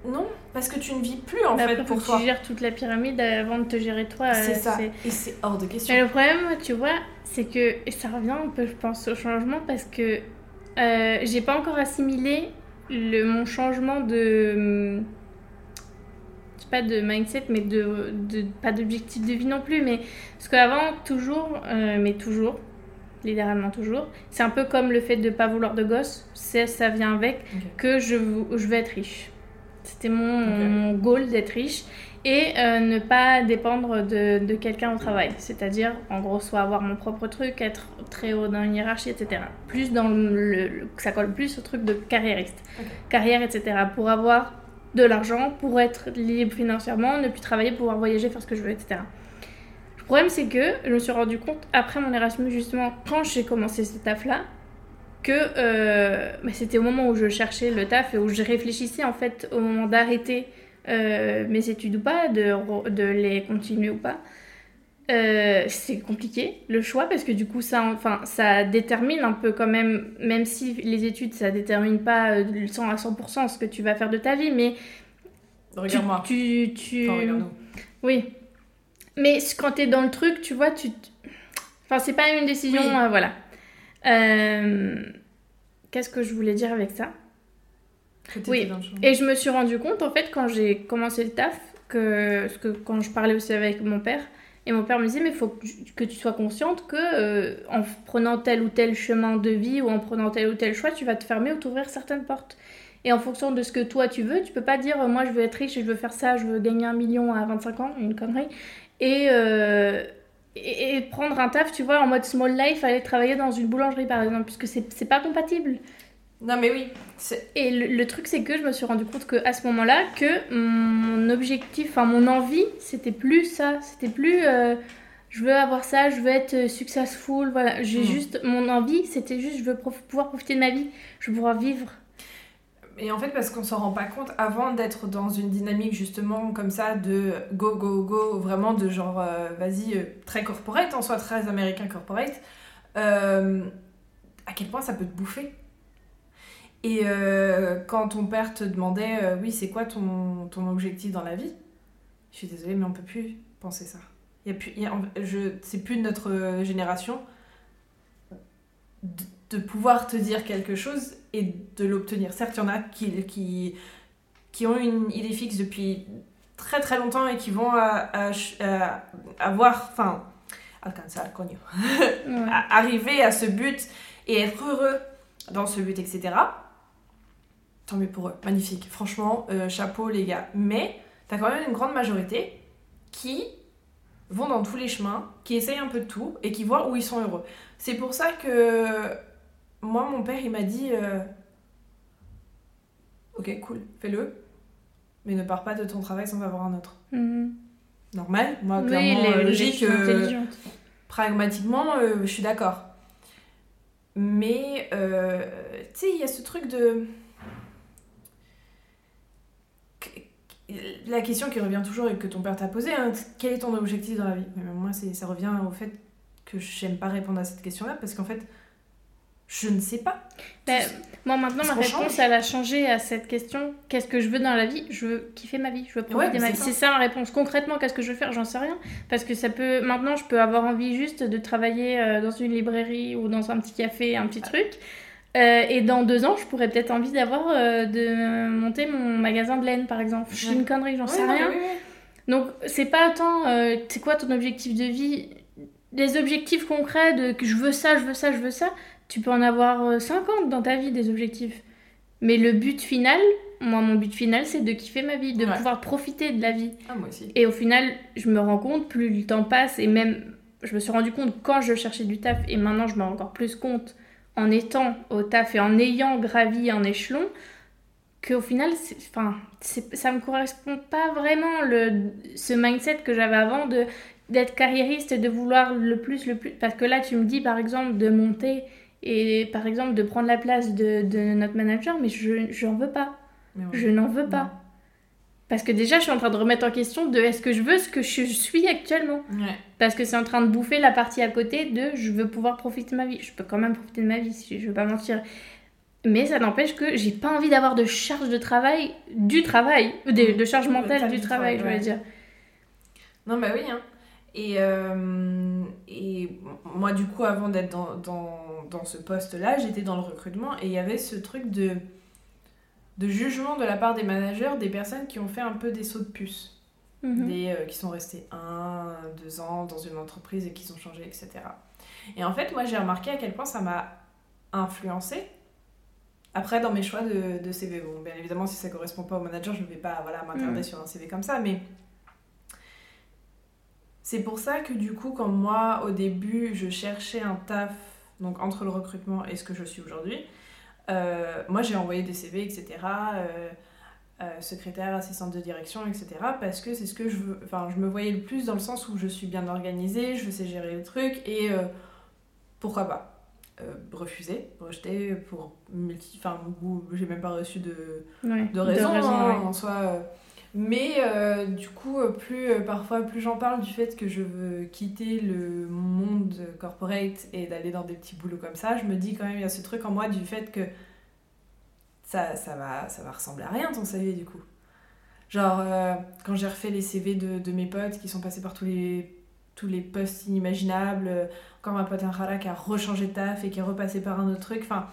Non, parce que tu ne vis plus en Bah, fait pour toi. tu gères toute la pyramide avant de te gérer toi. C'est euh, ça. Et c'est hors de question. Mais le problème, tu vois, c'est que et ça revient un peu, je pense, au changement parce que euh, j'ai pas encore assimilé le, mon changement de. pas de mindset, mais de, de pas d'objectif de vie non plus. Mais parce qu'avant, toujours, euh, mais toujours, littéralement toujours, c'est un peu comme le fait de pas vouloir de gosse, c'est ça vient avec que je, je veux être riche. C'était mon, mon goal d'être riche et euh, ne pas dépendre de, de quelqu'un au travail. C'est-à-dire, en gros, soit avoir mon propre truc, être très haut dans une hiérarchie, etc. Plus dans le, ça colle plus au truc de carriériste. Carrière, etc. Pour avoir de l'argent, pour être libre financièrement, ne plus travailler, pouvoir voyager, faire ce que je veux, etc. Le problème, c'est que je me suis rendu compte, après mon Erasmus, justement, quand j'ai commencé ce taf-là, que euh, bah, c'était au moment où je cherchais le taf et où je réfléchissais, en fait, au moment d'arrêter euh, mes études ou pas, de, de les continuer ou pas. Euh, c'est compliqué le choix parce que du coup ça enfin ça détermine un peu quand même même si les études ça détermine pas euh, 100 à 100% ce que tu vas faire de ta vie mais Regarde-moi. tu, tu... Enfin. Oui. Mais quand t'es dans le truc, tu vois, tu. t- Enfin, c'est pas une décision, Oui. euh, voilà. Euh, Qu'est-ce que je voulais dire avec ça? Oui. Et je me suis rendu compte, en fait, quand j'ai commencé le taf, que, parce que quand je parlais aussi avec mon père, et mon père me disait, mais il faut que tu- sois consciente que euh, en prenant tel ou tel chemin de vie ou en prenant tel ou tel choix, tu vas te fermer ou t'ouvrir certaines portes. Et en fonction de ce que toi tu veux, tu peux pas dire, moi je veux être riche et je veux faire ça, je veux gagner un million à 25 ans, une connerie. Et, euh, et, et prendre un taf, tu vois, en mode small life, aller travailler dans une boulangerie par exemple, puisque c'est pas compatible. Non, mais oui. Et le, le truc, c'est que je me suis rendu compte que à ce moment-là, que mon objectif, enfin mon envie, c'était plus ça. C'était plus euh, je veux avoir ça, je veux être euh, successful. Voilà, j'ai Mm. juste mon envie, c'était juste je veux prof- pouvoir profiter de ma vie, je veux pouvoir vivre. Et en fait, parce qu'on s'en rend pas compte, avant d'être dans une dynamique justement comme ça de go, go, go, vraiment de genre, euh, vas-y, euh, très corporate, en soi très américain corporate, euh, à quel point ça peut te bouffer? Et quand ton père te demandait, oui, c'est quoi ton, ton objectif dans la vie? Je suis désolée, mais on peut plus penser ça. Y a plus, y a- je, c'est plus de notre génération de pouvoir te dire quelque chose et de l'obtenir. Certes, il y en a qui, qui, qui ont une idée fixe depuis très très longtemps et qui vont à- à- à- avoir, enfin, alcanzar, coño, Ouais. à- arriver à ce but et être heureux dans ce but, etc. Tant mieux pour eux, magnifique. Franchement, euh, chapeau les gars. Mais t'as quand même une grande majorité qui vont dans tous les chemins, qui essayent un peu de tout et qui voient où ils sont heureux. C'est pour ça que moi, mon père, il m'a dit euh, Ok, cool, fais-le, mais ne pars pas de ton travail sans avoir un autre. Mhm. Normal, moi, clairement, les- euh, les logique. euh, pragmatiquement, euh, je suis d'accord. Mais, tu sais, il y a ce truc de. La question qui revient toujours et que ton père t'a posée, hein, quel est ton objectif dans la vie? Moi, ça revient au fait que j'aime pas répondre à cette question-là parce qu'en fait, je ne sais pas. Ben, moi maintenant ma réponse change. elle a changé à cette question. Qu'est-ce que je veux dans la vie? Je veux kiffer ma vie, je veux profiter Ouais, de ma vie. C'est ça ma réponse. Concrètement, qu'est-ce que je veux faire? J'en sais rien. Parce que ça peut. Maintenant, je peux avoir envie juste de travailler euh, dans une librairie ou dans un petit café, un petit truc. Euh, et dans deux ans, je pourrais peut-être envie d'avoir euh, de monter mon magasin de laine, par exemple. Je suis Ouais. une connerie, j'en Ouais, sais rien. Donc, c'est pas tant, euh, c'est quoi ton objectif de vie? Des objectifs concrets de que je veux ça, je veux ça, je veux ça, tu peux en avoir euh, 50 dans ta vie, des objectifs. Mais le but final, moi, mon but final, c'est de kiffer ma vie, de Ouais. pouvoir profiter de la vie. Ah, moi aussi. Et au final, je me rends compte, plus le temps passe, et même, je me suis rendu compte quand je cherchais du taf, et maintenant, je me rends encore plus compte en étant au taf et en ayant gravi un échelon, qu'au final, enfin, ça me correspond pas vraiment le, ce mindset que j'avais avant de d'être carriériste et de vouloir le plus, le plus. Parce que là, tu me dis, par exemple, de monter et, par exemple, de prendre la place de, de notre manager, mais je j'en veux pas. Ouais. Je n'en veux pas. Parce que déjà, je suis en train de remettre en question de est-ce que je veux ce que je suis actuellement Ouais. Parce que c'est en train de bouffer la partie à côté de je veux pouvoir profiter de ma vie. Je peux quand même profiter de ma vie, si je veux pas mentir. Mais ça n'empêche que j'ai pas envie d'avoir de charge de travail, du travail, de, de charge mentale du du travail, travail, je veux dire. Non, bah oui. Hein. Et, euh, et moi, du coup, avant d'être dans, dans, dans ce poste-là, j'étais dans le recrutement et il y avait ce truc de, de jugement de la part des managers des personnes qui ont fait un peu des sauts de puce. Mhm. Des, euh, qui sont restés un, deux ans dans une entreprise et qui ont changé, etc. Et en fait, moi, j'ai remarqué à quel point ça m'a influencé. Après, dans mes choix de, de CV, bon, bien évidemment, si ça correspond pas au manager, je ne vais pas voilà, m'attarder Mhm. sur un CV comme ça, mais c'est pour ça que du coup, quand moi, au début, je cherchais un taf, donc entre le recrutement et ce que je suis aujourd'hui, euh, moi, j'ai envoyé des CV, etc. euh, euh, secrétaire, assistante de direction, etc. Parce que c'est ce que je veux. Enfin, je me voyais le plus dans le sens où je suis bien organisée, je sais gérer le truc et pourquoi pas. Refuser, rejeter pour multi. Enfin, j'ai même pas reçu de, Ouais, de raison, hein, ouais. en soi. Mais euh, du coup, euh, plus euh, parfois, plus j'en parle du fait que je veux quitter le monde corporate et d'aller dans des petits boulots comme ça, je me dis quand même, il y a ce truc en moi du fait que ça, ça, va, ça va ressembler à rien ton CV du coup. Genre, quand j'ai refait les CV de, de mes potes qui sont passés par tous les, tous les postes inimaginables, encore ma pote Inrala qui a rechangé de taf et qui est repassée par un autre truc, enfin,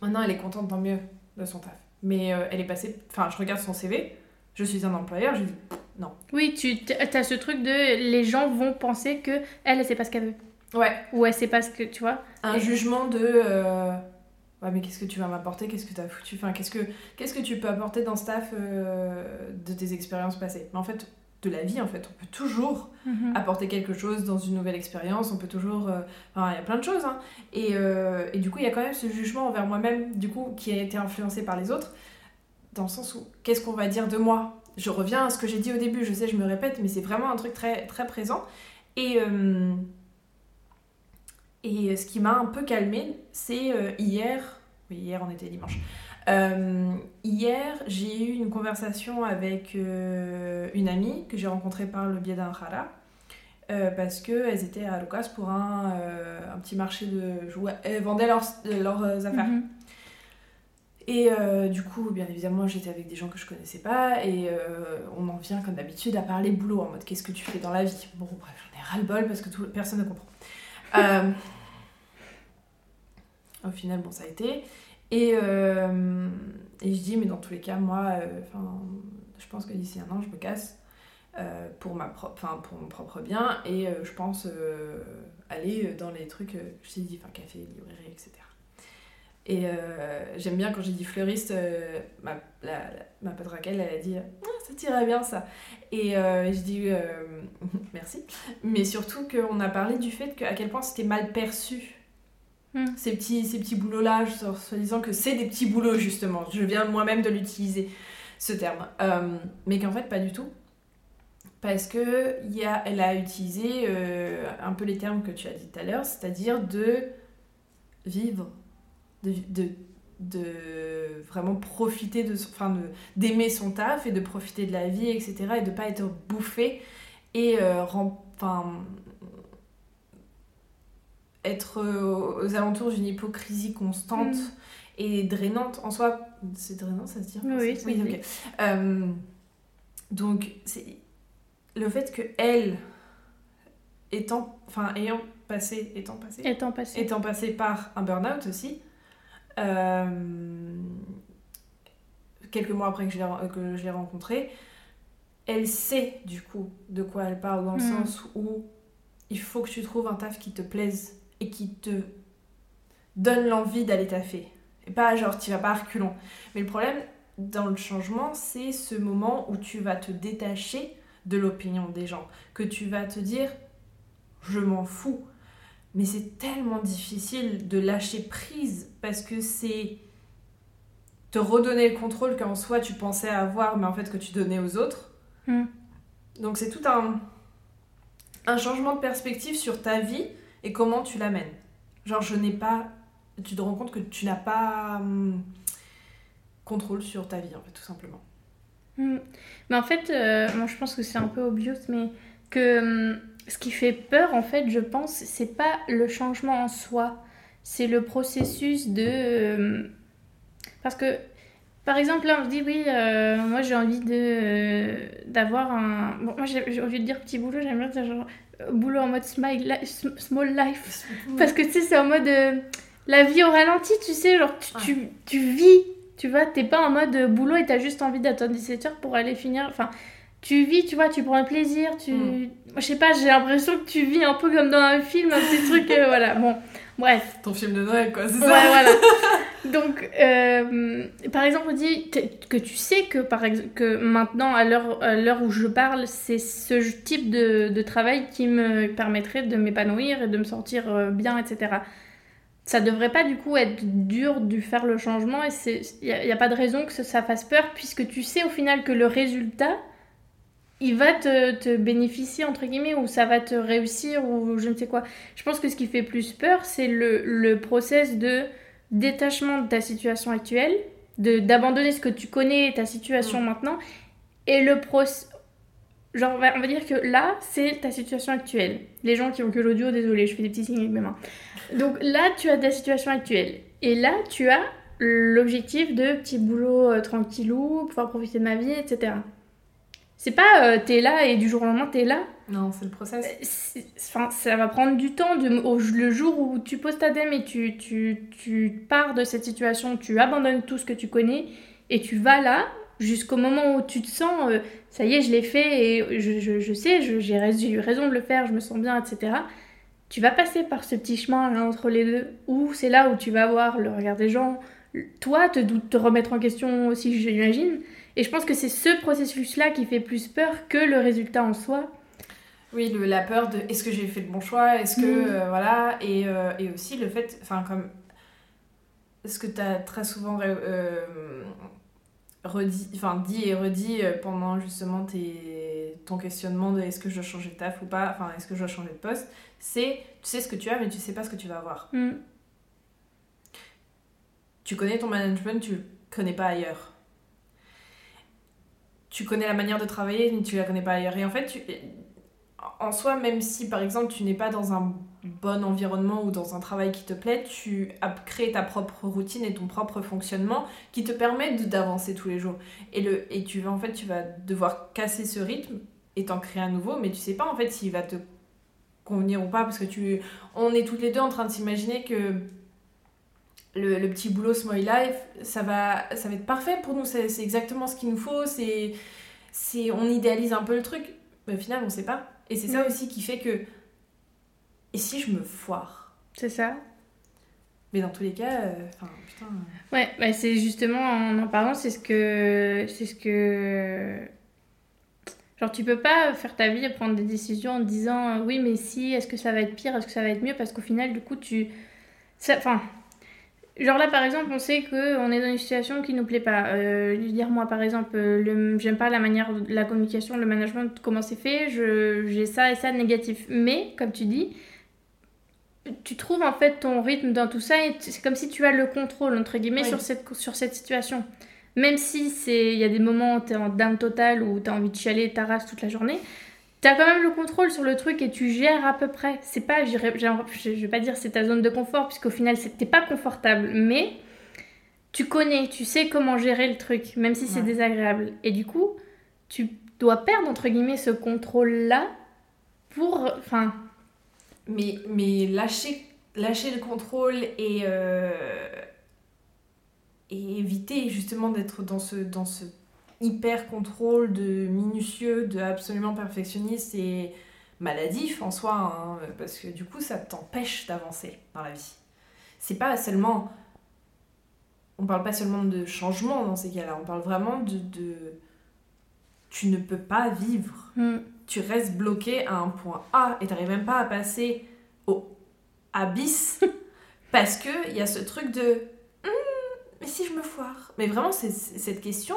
maintenant elle est contente tant mieux de son taf. Mais elle est passée, enfin, je regarde son CV, je suis un employeur, je dis non. Oui, tu as ce truc de les gens vont penser que elle, elle sait pas ce qu'elle veut. Ouais, Ou elle sait pas ce que, tu vois. un Et- jugement de euh, ouais mais qu'est-ce que tu vas m'apporter qu'est-ce que tu as foutu enfin qu'est-ce que qu'est-ce que tu peux apporter dans ce taf euh, de tes expériences passées? Mais en fait de la vie en fait on peut toujours Mhm. apporter quelque chose dans une nouvelle expérience on peut toujours euh, enfin il y a plein de choses hein. et, et du coup il y a quand même ce jugement envers moi-même du coup qui a été influencé par les autres dans le sens où qu'est-ce qu'on va dire de moi? Je reviens à ce que j'ai dit au début je sais je me répète mais c'est vraiment un truc très très présent et euh, et ce qui m'a un peu calmée, c'est euh, hier, oui hier on était dimanche, Euh, hier j'ai eu une conversation avec euh, une amie que j'ai rencontrée par le biais d'un Hara, euh, parce qu'elles étaient à Lucas pour un, euh, un petit marché de jouets, elles vendaient leurs, leurs affaires. Mhm. Et euh, du coup, bien évidemment, j'étais avec des gens que je connaissais pas et euh, on en vient comme d'habitude à parler boulot en mode qu'est-ce que tu fais dans la vie? Bon, bref, j'en ai ras-le-bol parce que personne ne comprend. Euh, au final, bon, ça a été. Et, et je dis, mais dans tous les cas, moi, je pense que d'ici un an, je me casse pour, ma pour mon propre bien et je pense aller dans les trucs, je t'ai dit, enfin, café, librairie, etc. Et euh, j'aime bien quand j'ai dit fleuriste, euh, ma, la, la- ma pote Raquel, elle a dit ah, ça t'irait bien ça. Et euh, je dis [LAUGHS] merci. Mais surtout qu'on a parlé du fait que, à quel point c'était mal perçu Mm. Ces petits, ces petits boulots-là, en se disant que c'est des petits boulots, justement. Je viens moi-même de l'utiliser, ce terme. Mais qu'en fait, pas du tout. Parce que y a, elle a utilisé un peu les termes que tu as dit tout à l'heure, c'est-à-dire de vivre, de, de, de vraiment profiter de, son- enfin, d'aimer son taf et de profiter de la vie, etc. Et de pas être bouffé et euh, rem- être aux alentours d'une hypocrisie constante Mm. et drainante en soi. C'est drainant, ça se dit Oui, oui. Euh, donc, c'est le fait que elle, étant, enfin, ayant passé, étant passé, Étant passé. étant passée par un burn-out aussi, quelques mois après que je l'ai, rencontrée, elle sait du coup de quoi elle parle dans le Mm. sens où il faut que tu trouves un taf qui te plaise et qui te donne l'envie d'aller taffer. Et pas genre tu vas pas à reculons. Mais le problème dans le changement, c'est ce moment où tu vas te détacher de l'opinion des gens, que tu vas te dire je m'en fous. Mais c'est tellement difficile de lâcher prise parce que c'est te redonner le contrôle qu'en soi tu pensais avoir, mais en fait que tu donnais aux autres. Mm. Donc c'est tout un, un changement de perspective sur ta vie et comment tu l'amènes. Genre, je n'ai pas. Tu te rends compte que tu n'as pas hum, contrôle sur ta vie, en fait, tout simplement. Mm. Mais en fait, euh, moi je pense que c'est un peu obvious, mais que hum, ce qui fait peur, en fait, je pense, c'est pas le changement en soi, c'est le processus de. hum, Parce que, par exemple, là on se dit, oui, euh, moi j'ai envie de euh, d'avoir un. Bon, moi j'ai envie de dire petit boulot, j'aime bien dire genre euh, boulot en mode smile li- small life. Parce que tu sais, c'est en mode euh, la vie au ralenti, tu sais, genre tu, tu, tu vis, tu vois, t'es pas en mode euh, boulot et t'as juste envie d'attendre 17h pour aller finir. Enfin, tu vis, tu vois, tu prends un plaisir, tu. Mm. Moi, je sais pas, j'ai l'impression que tu vis un peu comme dans un film, un petit truc, euh, voilà, bon, bref. Ton film de Noël, quoi, c'est Ouais, ça voilà. Donc, euh, par exemple, on dit que tu sais que, par que maintenant, à l'heure où je parle, c'est ce type de, de travail qui me permettrait de m'épanouir et de me sentir euh, bien, etc. Ça devrait pas du coup être dur de faire le changement et il n'y a, pas de raison que ça, ça fasse peur puisque tu sais au final que le résultat, il va te, te bénéficier entre guillemets ou ça va te réussir ou je ne sais quoi. Je pense que ce qui fait plus peur, c'est le, le process de détachement de ta situation actuelle, de d'abandonner ce que tu connais, ta situation maintenant, et le process... Genre, on va, on va dire que là, c'est ta situation actuelle. Les gens qui ont que l'audio, désolé, je fais des petits signes avec mes mains. Donc là, tu as ta situation actuelle. Et là, tu as l'objectif de petit boulot euh, tranquillou, pouvoir profiter de ma vie, etc. C'est pas euh, t'es là et du jour au lendemain t'es là. Non, c'est le process. C'est- Enfin, ça va prendre du temps. De, au- le jour où tu poses ta dème et tu, tu, tu pars de cette situation, tu abandonnes tout ce que tu connais et tu vas là jusqu'au moment où tu te sens, euh, ça y est, je l'ai fait et je, je, je sais, j'ai eu raison de le faire, je me sens bien, etc. Tu vas passer par ce petit chemin là, entre les deux où c'est là où tu vas voir le regard des gens, toi te, te remettre en question aussi, j'imagine. Et je pense que c'est ce processus-là qui fait plus peur que le résultat en soi. Oui, le, la peur de est-ce que j'ai fait le bon choix? Est-ce que. Mm. euh, voilà. Et, euh, et aussi le fait. Enfin, comme. Ce que tu as très souvent euh, redit, enfin, dit et redit pendant justement tes, ton questionnement de est-ce que je dois changer de taf ou pas? Enfin, est-ce que je dois changer de poste? C'est tu sais ce que tu as, mais tu sais pas ce que tu vas avoir. Mm. Tu connais ton management, tu le connais pas ailleurs. Tu connais la manière de travailler, mais tu la connais pas ailleurs. Et en fait, en soi, même si par exemple tu n'es pas dans un bon environnement ou dans un travail qui te plaît, tu as créé ta propre routine et ton propre fonctionnement qui te permet d'avancer tous les jours. Et, le, et tu vas en fait, tu vas devoir casser ce rythme et t'en créer un nouveau, mais tu sais pas en fait s'il va te convenir ou pas parce que tu, on est toutes les deux en train de s'imaginer que le, le petit boulot Small Life, ça va, ça va être parfait pour nous, c'est exactement ce qu'il nous faut, c'est, c'est, on idéalise un peu le truc, mais au final on sait pas. Et c'est ça Mm. aussi qui fait que, et si je me foire? C'est ça. Mais dans tous les cas, euh, enfin putain. Ouais, bah c'est justement en en parlant, c'est ce que. C'est ce que. Genre, tu peux pas faire ta vie et prendre des décisions en te disant euh, oui, mais si, est-ce que ça va être pire, est-ce que ça va être mieux? Parce qu'au final, du coup, tu. Enfin, genre là par exemple, on sait qu'on est dans une situation qui nous plaît pas. Euh, dire moi par exemple, le, j'aime pas la manière la communication, le management, comment c'est fait, je, j'ai ça et ça de négatif. Mais, comme tu dis, tu trouves en fait ton rythme dans tout ça et c'est comme si tu as le contrôle entre guillemets sur, cette, sur cette situation. Même si il y a des moments où tu es en down total ou tu as envie de chialer ta race toute la journée, tu as quand même le contrôle sur le truc et tu gères à peu près. C'est pas, je vais pas dire c'est ta zone de confort puisqu'au final t'es pas confortable, mais tu connais, tu sais comment gérer le truc, même si c'est désagréable. Et du coup, tu dois perdre entre guillemets ce contrôle là pour, enfin, mais, mais lâcher, lâcher le contrôle et, euh, et éviter justement d'être dans ce, dans ce hyper contrôle de minutieux, de absolument perfectionniste et maladif en soi, hein, parce que du coup ça t'empêche d'avancer dans la vie. C'est pas seulement. On parle pas seulement de changement dans ces cas-là, on parle vraiment de. de... Tu ne peux pas vivre. Mm tu restes bloqué à un point A et t'arrives même pas à passer au abysse [LAUGHS] parce que il y a ce truc de hum, mais si je me foire. Mais vraiment cette question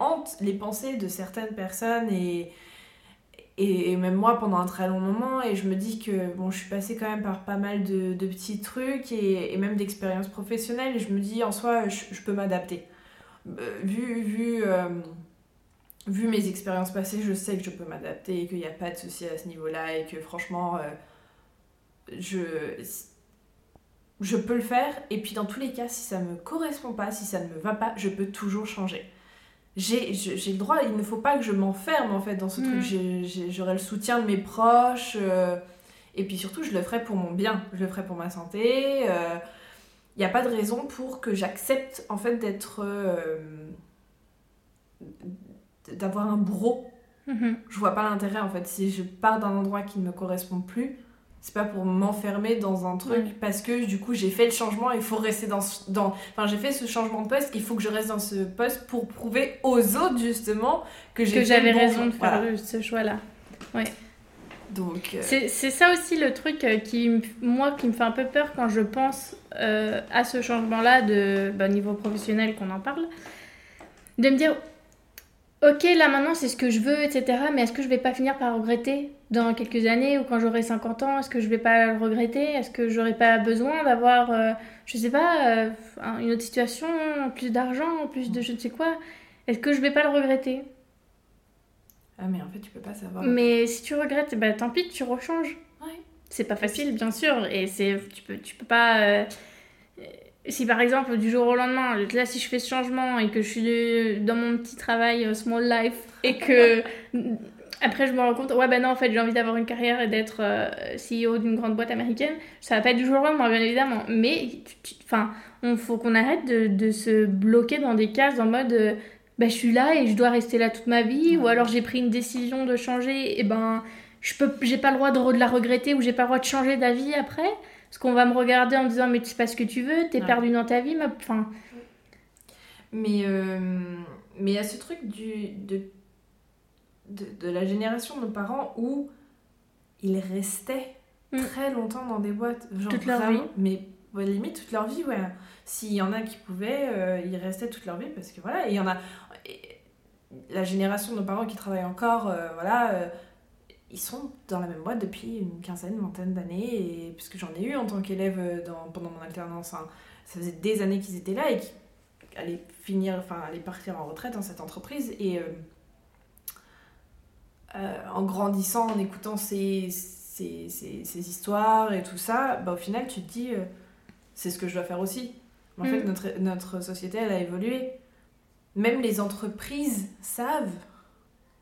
hante les pensées de certaines personnes et, et même moi pendant un très long moment et je me dis que bon je suis passée quand même par pas mal de, de petits trucs et, et même d'expériences professionnelles et je me dis en soi je, peux m'adapter. Euh, vu vu euh, vu mes expériences passées, je sais que je peux m'adapter et qu'il n'y a pas de souci à ce niveau-là et que franchement, euh, je, je peux le faire. Et puis dans tous les cas, si ça ne me correspond pas, si ça ne me va pas, je peux toujours changer. J'ai le droit, il ne faut pas que je m'enferme en fait dans ce truc. Mm. J'aurai le soutien de mes proches. Euh, et puis surtout, je le ferai pour mon bien, je le ferai pour ma santé. Il euh, n'y a pas de raison pour que j'accepte en fait d'être d'avoir un bro. Mhm. Je vois pas l'intérêt en fait. Si je pars d'un endroit qui ne me correspond plus, c'est pas pour m'enfermer dans un truc parce que du coup j'ai fait le changement, il faut rester dans, dans... Enfin j'ai fait ce changement de poste, il faut que je reste dans ce poste pour prouver aux autres justement que j'ai j'avais raison de faire ce choix-là. Ouais. Donc, euh, c'est, ça aussi le truc euh, qui, moi, qui me fait un peu peur quand je pense euh, à ce changement-là de bah, niveau professionnel qu'on en parle. De me dire, ok, là maintenant c'est ce que je veux, etc. Mais est-ce que je vais pas finir par regretter dans quelques années ou quand j'aurai 50 ans Est-ce que je vais pas le regretter? Est-ce que j'aurai pas besoin d'avoir, euh, je sais pas, euh, une autre situation, plus d'argent, plus de je ne sais quoi? Est-ce que je vais pas le regretter? Ah, mais en fait, tu peux pas savoir. Mais si tu regrettes, bah tant pis, tu rechanges. Ouais. C'est pas facile, bien sûr, et c'est tu peux, tu peux pas. Euh, si par exemple du jour au lendemain, là si je fais ce changement et que je suis dans mon petit travail euh, small life et que [LAUGHS] après je me rends compte, ouais ben non en fait j'ai envie d'avoir une carrière et d'être euh, CEO d'une grande boîte américaine, ça va pas être du jour au lendemain bien évidemment, mais enfin on faut qu'on arrête de, de, se bloquer dans des cases en mode euh, ben, je suis là et je dois rester là toute ma vie ou alors j'ai pris une décision de changer et ben je peux j'ai pas le droit de, de la regretter ou j'ai pas le droit de changer d'avis après. Parce qu'on va me regarder en me disant, mais tu sais pas ce que tu veux, t'es perdu dans ta vie, ma... enfin... Mais euh, mais il y a ce truc du, de, de, la génération de nos parents où ils restaient mm. très longtemps dans des boîtes. Genre toute leur vie. Mais limite toute leur vie, ouais. S'il y en a qui pouvaient, euh, ils restaient toute leur vie parce que voilà. Et il y en a. la génération de nos parents qui travaillent encore, euh, voilà ils sont dans la même boîte depuis une quinzaine, vingtaine d'années, et puisque j'en ai eu en tant qu'élève euh, pendant mon alternance, hein, ça faisait des années qu'ils étaient là et qu'ils allaient finir, enfin allaient partir en retraite dans cette entreprise. Et euh, euh, en grandissant, en écoutant ces, ces, ces, histoires et tout ça, bah, au final tu te dis, c'est ce que je dois faire aussi. En fait, mm. notre, notre société, elle a évolué. Même les entreprises savent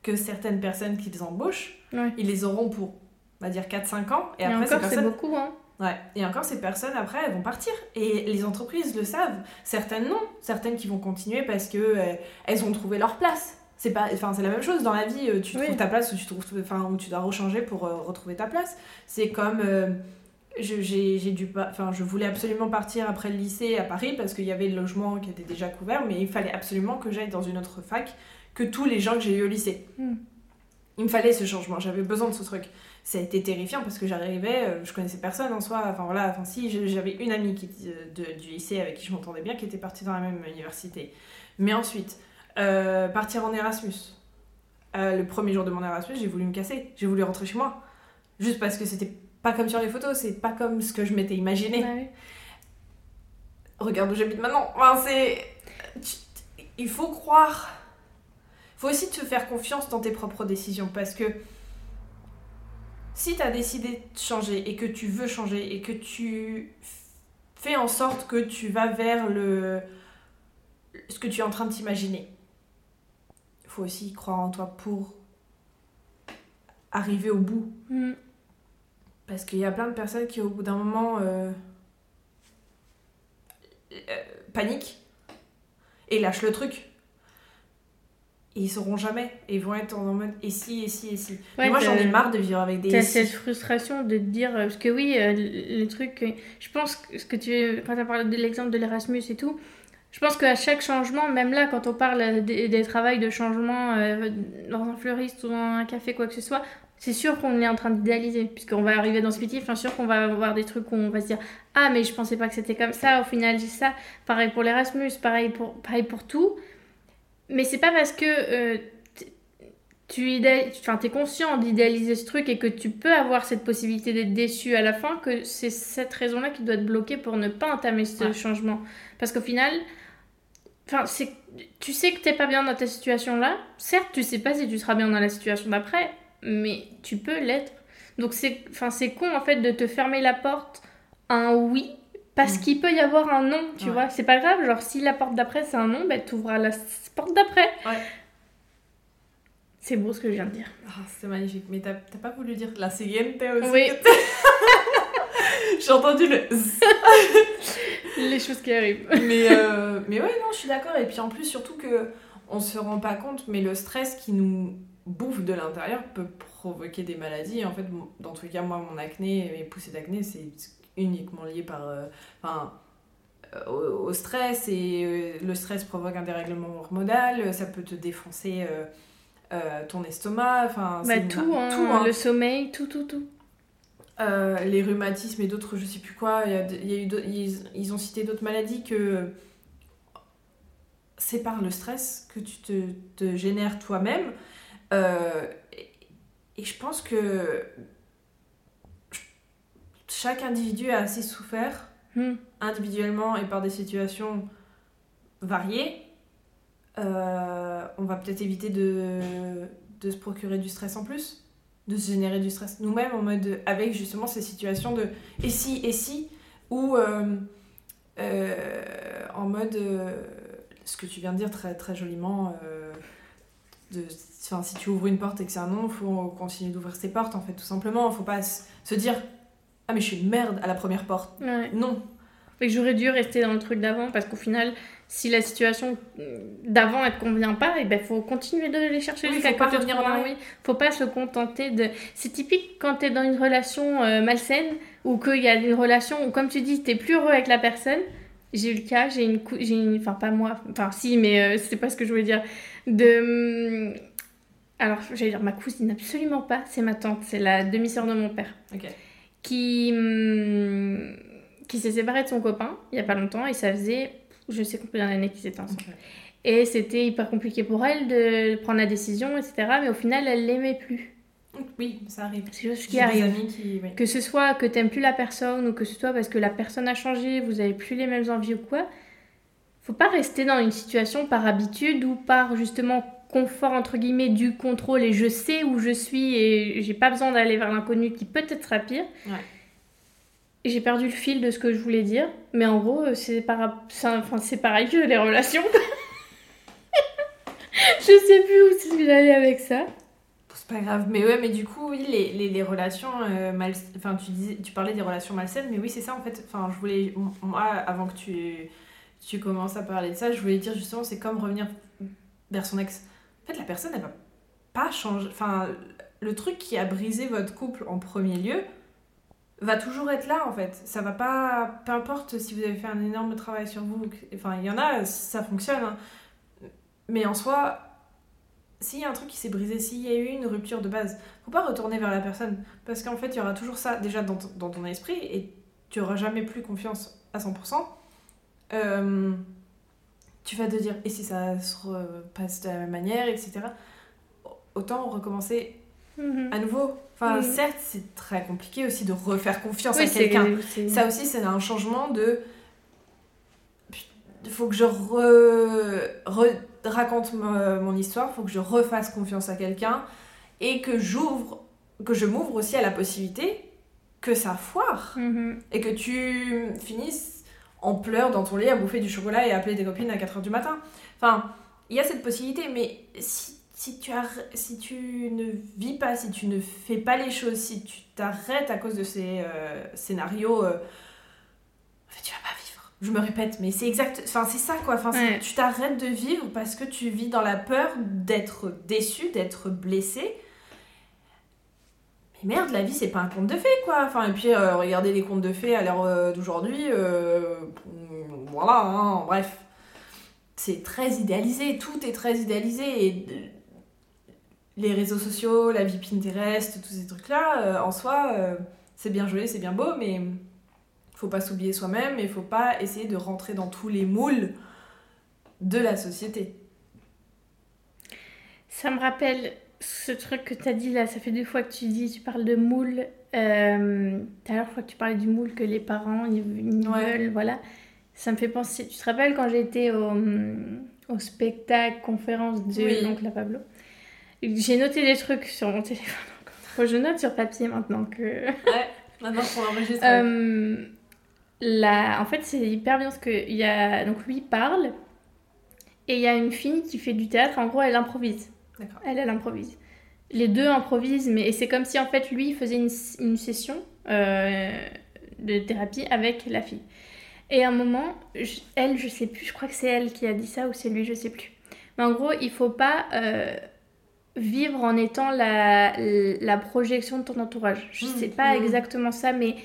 que certaines personnes qu'ils embauchent, ils les auront pour, on va dire, 4-5 ans. Et, après, encore, c'est beaucoup, hein. Ouais. Et encore, ces personnes, après, elles vont partir. Et les entreprises le savent. Certaines non. Certaines qui vont continuer parce que euh, elles ont trouvé leur place. C'est pas, enfin, c'est la même chose dans la vie. Euh, tu trouves ta place ou tu trouves, enfin, ou tu dois rechanger pour euh, retrouver ta place. C'est comme j'ai dû enfin je voulais absolument partir après le lycée à Paris parce qu'il y avait le logement qui était déjà couvert mais il fallait absolument que j'aille dans une autre fac que tous les gens que j'ai eu au lycée. Hmm. il me fallait ce changement, j'avais besoin de ce truc. Ça a été terrifiant parce que j'arrivais, euh, je connaissais personne en soi. Enfin voilà, enfin si, j'avais une amie qui, de, du lycée avec qui je m'entendais bien qui était partie dans la même université. Mais ensuite, euh, partir en Erasmus. Euh, le premier jour de mon Erasmus, j'ai voulu me casser, j'ai voulu rentrer chez moi. Juste parce que c'était pas comme sur les photos, c'est pas comme ce que je m'étais imaginé. Regarde où j'habite maintenant. Enfin, c'est. Il faut croire. Il faut aussi te faire confiance dans tes propres décisions parce que si tu as décidé de changer et que tu veux changer et que tu fais en sorte que tu vas vers le ce que tu es en train de t'imaginer, faut aussi croire en toi pour arriver au bout. Mm. Parce qu'il y a plein de personnes qui, au bout d'un moment, euh, euh, paniquent et lâchent le truc. Et ils sauront jamais. Et ils vont être en mode et si, et si, et si. moi, j'en ai marre de vivre avec des. T'as cette frustration de te dire. Euh, parce que oui, le truc. Je pense que ce que tu. Quand tu as parlé de l'exemple de l'Erasmus et tout, je pense qu'à chaque changement, même là, quand on parle des, des travails de changement dans un fleuriste ou dans un café, quoi que ce soit, c'est sûr qu'on est en train d'idéaliser, puisqu'on va arriver dans ce métier, enfin sûr qu'on va avoir des trucs où on va se dire Ah, mais je pensais pas que c'était comme ça, au final j'ai ça. Pareil pour l'Erasmus, pareil pour, pareil pour tout. Mais c'est pas parce que euh, tu es conscient d'idéaliser ce truc et que tu peux avoir cette possibilité d'être déçu à la fin que c'est cette raison-là qui doit te bloquer pour ne pas entamer ce changement. Parce qu'au final, Enfin, tu sais que t'es pas bien dans ta situation là. Certes, tu sais pas si tu seras bien dans la situation d'après, mais tu peux l'être. Donc c'est enfin c'est con en fait de te fermer la porte à un oui parce mm. qu'il peut y avoir un non, tu vois. C'est pas grave, genre si la porte d'après c'est un non, ben ouvras la porte d'après. Ouais. C'est beau ce que je viens de dire. Ah, c'est magnifique, mais t'as pas voulu dire la siguiente aussi Oui. [LAUGHS] J'ai entendu le [LAUGHS] les choses qui arrivent. mais euh, mais ouais non, je suis d'accord et puis en plus surtout que on se rend pas compte mais le stress qui nous bouffe de l'intérieur peut provoquer des maladies. En fait, dans tous les cas, moi, mon acné, mes poussées d'acné, c'est uniquement lié par, euh, enfin, euh, au, stress. Et euh, le stress provoque un dérèglement hormonal, ça peut te défoncer ton estomac. Enfin, bah, tout, hein, tout hein. le sommeil, tout, tout, tout. Les rhumatismes et d'autres, je sais plus quoi. Il y a, y a eu ils, ils, ont cité d'autres maladies que c'est par le stress que tu te, te génères toi-même euh, et je pense que chaque individu a assez souffert, hmm. individuellement et par des situations variées. Euh, on va peut-être éviter de, de, se procurer du stress en plus, de se générer du stress nous-mêmes en mode avec justement ces situations de et si et si ou euh, en mode ce que tu viens de dire très très joliment de Enfin, si tu ouvres une porte et que c'est un non, faut continuer d'ouvrir ses portes, en fait, tout simplement. Faut pas se dire Ah, mais je suis une merde à la première porte. Non. Et j'aurais dû rester dans le truc d'avant parce qu'au final, si la situation d'avant elle te convient pas, il eh ben faut continuer de les chercher oui, faut pas revenir en oui. Faut pas se contenter de. C'est typique quand tu es dans une relation euh, malsaine ou qu'il y a une relation où, comme tu dis, tu es plus heureux avec la personne. J'ai eu le cas, j'ai une, j'ai une, enfin pas moi, enfin si, mais euh, c'est pas ce que je voulais dire, de alors, j'allais dire ma cousine, absolument pas. C'est ma tante, c'est la demi-sœur de mon père. Qui, hum, qui s'est séparée de son copain il y a pas longtemps et ça faisait, je sais combien d'années qu'ils étaient ensemble. Et c'était hyper compliqué pour elle de prendre la décision, etc. Mais au final, elle l'aimait plus. Oui, ça arrive. C'est ce qui arrive. Que ce soit que tu n'aimes plus la personne ou que ce soit parce que la personne a changé, vous avez plus les mêmes envies ou quoi. Faut pas rester dans une situation par habitude ou par justement confort entre guillemets du contrôle et je sais où je suis et j'ai pas besoin d'aller vers l'inconnu qui peut-être sera pire. Ouais. J'ai perdu le fil de ce que je voulais dire, mais en gros, c'est par... enfin, pareil que les relations. [LAUGHS] je sais plus où c'est que j'allais avec ça. C'est pas grave, mais ouais, mais du coup, oui, les, les, les relations euh, mal... Enfin, tu, disais, tu parlais des relations malsaines, mais oui, c'est ça en fait. Enfin, je voulais. Moi, avant que tu, tu commences à parler de ça, je voulais dire justement, c'est comme revenir vers son ex en fait, la personne, elle va pas changer. Enfin, le truc qui a brisé votre couple en premier lieu va toujours être là, en fait. Ça va pas. Peu importe si vous avez fait un énorme travail sur vous. Enfin, il y en a, ça fonctionne. Hein. Mais en soi, s'il y a un truc qui s'est brisé, s'il y a eu une rupture de base, faut pas retourner vers la personne. Parce qu'en fait, il y aura toujours ça déjà dans, ton- esprit et tu auras jamais plus confiance à 100%. Euh, tu vas te dire, et si ça se repasse de la même manière, etc. Autant recommencer Mhm. à nouveau. Enfin, certes, c'est très compliqué aussi de refaire confiance Oui, à quelqu'un. Ça aussi, c'est un changement de. Il faut que je re... re- raconte mo- mon histoire, faut que je refasse confiance à quelqu'un et que j'ouvre, que je m'ouvre aussi à la possibilité que ça foire Mhm. et que tu finisses en pleurs dans ton lit à bouffer du chocolat et à appeler tes copines à 4h du matin. Enfin, il y a cette possibilité, mais si, si, tu arr- si tu ne vis pas, si tu ne fais pas les choses, si tu t'arrêtes à cause de ces euh, scénarios, euh, en fait, tu vas pas vivre. Je me répète, mais c'est exact. Enfin, c'est ça quoi. Enfin, Ouais. tu t'arrêtes de vivre parce que tu vis dans la peur d'être déçu, d'être blessé. Mais merde, la vie, c'est pas un conte de fées, quoi. Enfin, et puis, euh, regardez les contes de fées à l'heure euh, d'aujourd'hui. voilà, hein, bref. C'est très idéalisé, tout est très idéalisé. Et les réseaux sociaux, la vie Pinterest, tous ces trucs-là, euh, en soi, euh, c'est bien joli, c'est bien beau, mais faut pas s'oublier soi-même et faut pas essayer de rentrer dans tous les moules de la société. Ça me rappelle ce truc que tu as dit là, ça fait deux fois que tu dis, tu parles de moule. Euh, Tout à l'heure, je crois que tu parlais du moule que les parents ils, ils Ouais. veulent, voilà. Ça me fait penser. Tu te rappelles quand j'étais au, au spectacle, conférence de Oui. donc la Pablo? J'ai noté des trucs sur mon téléphone. [LAUGHS] Que je note sur papier maintenant que. Ouais, maintenant qu'on enregistre. [LAUGHS] Euh, la- En fait, c'est hyper bien parce que y a... donc lui parle et il y a une fille qui fait du théâtre. En gros, elle improvise. D'accord. Elle, elle improvise. Les deux improvisent, mais c'est comme si en fait lui faisait une, une session euh, de thérapie avec la fille. Et à un moment, je- elle, je sais plus, je crois que c'est elle qui a dit ça ou c'est lui, je sais plus. Mais en gros, il faut pas euh, vivre en étant la, la projection de ton entourage. Je Mm, sais pas mm. exactement ça, mais.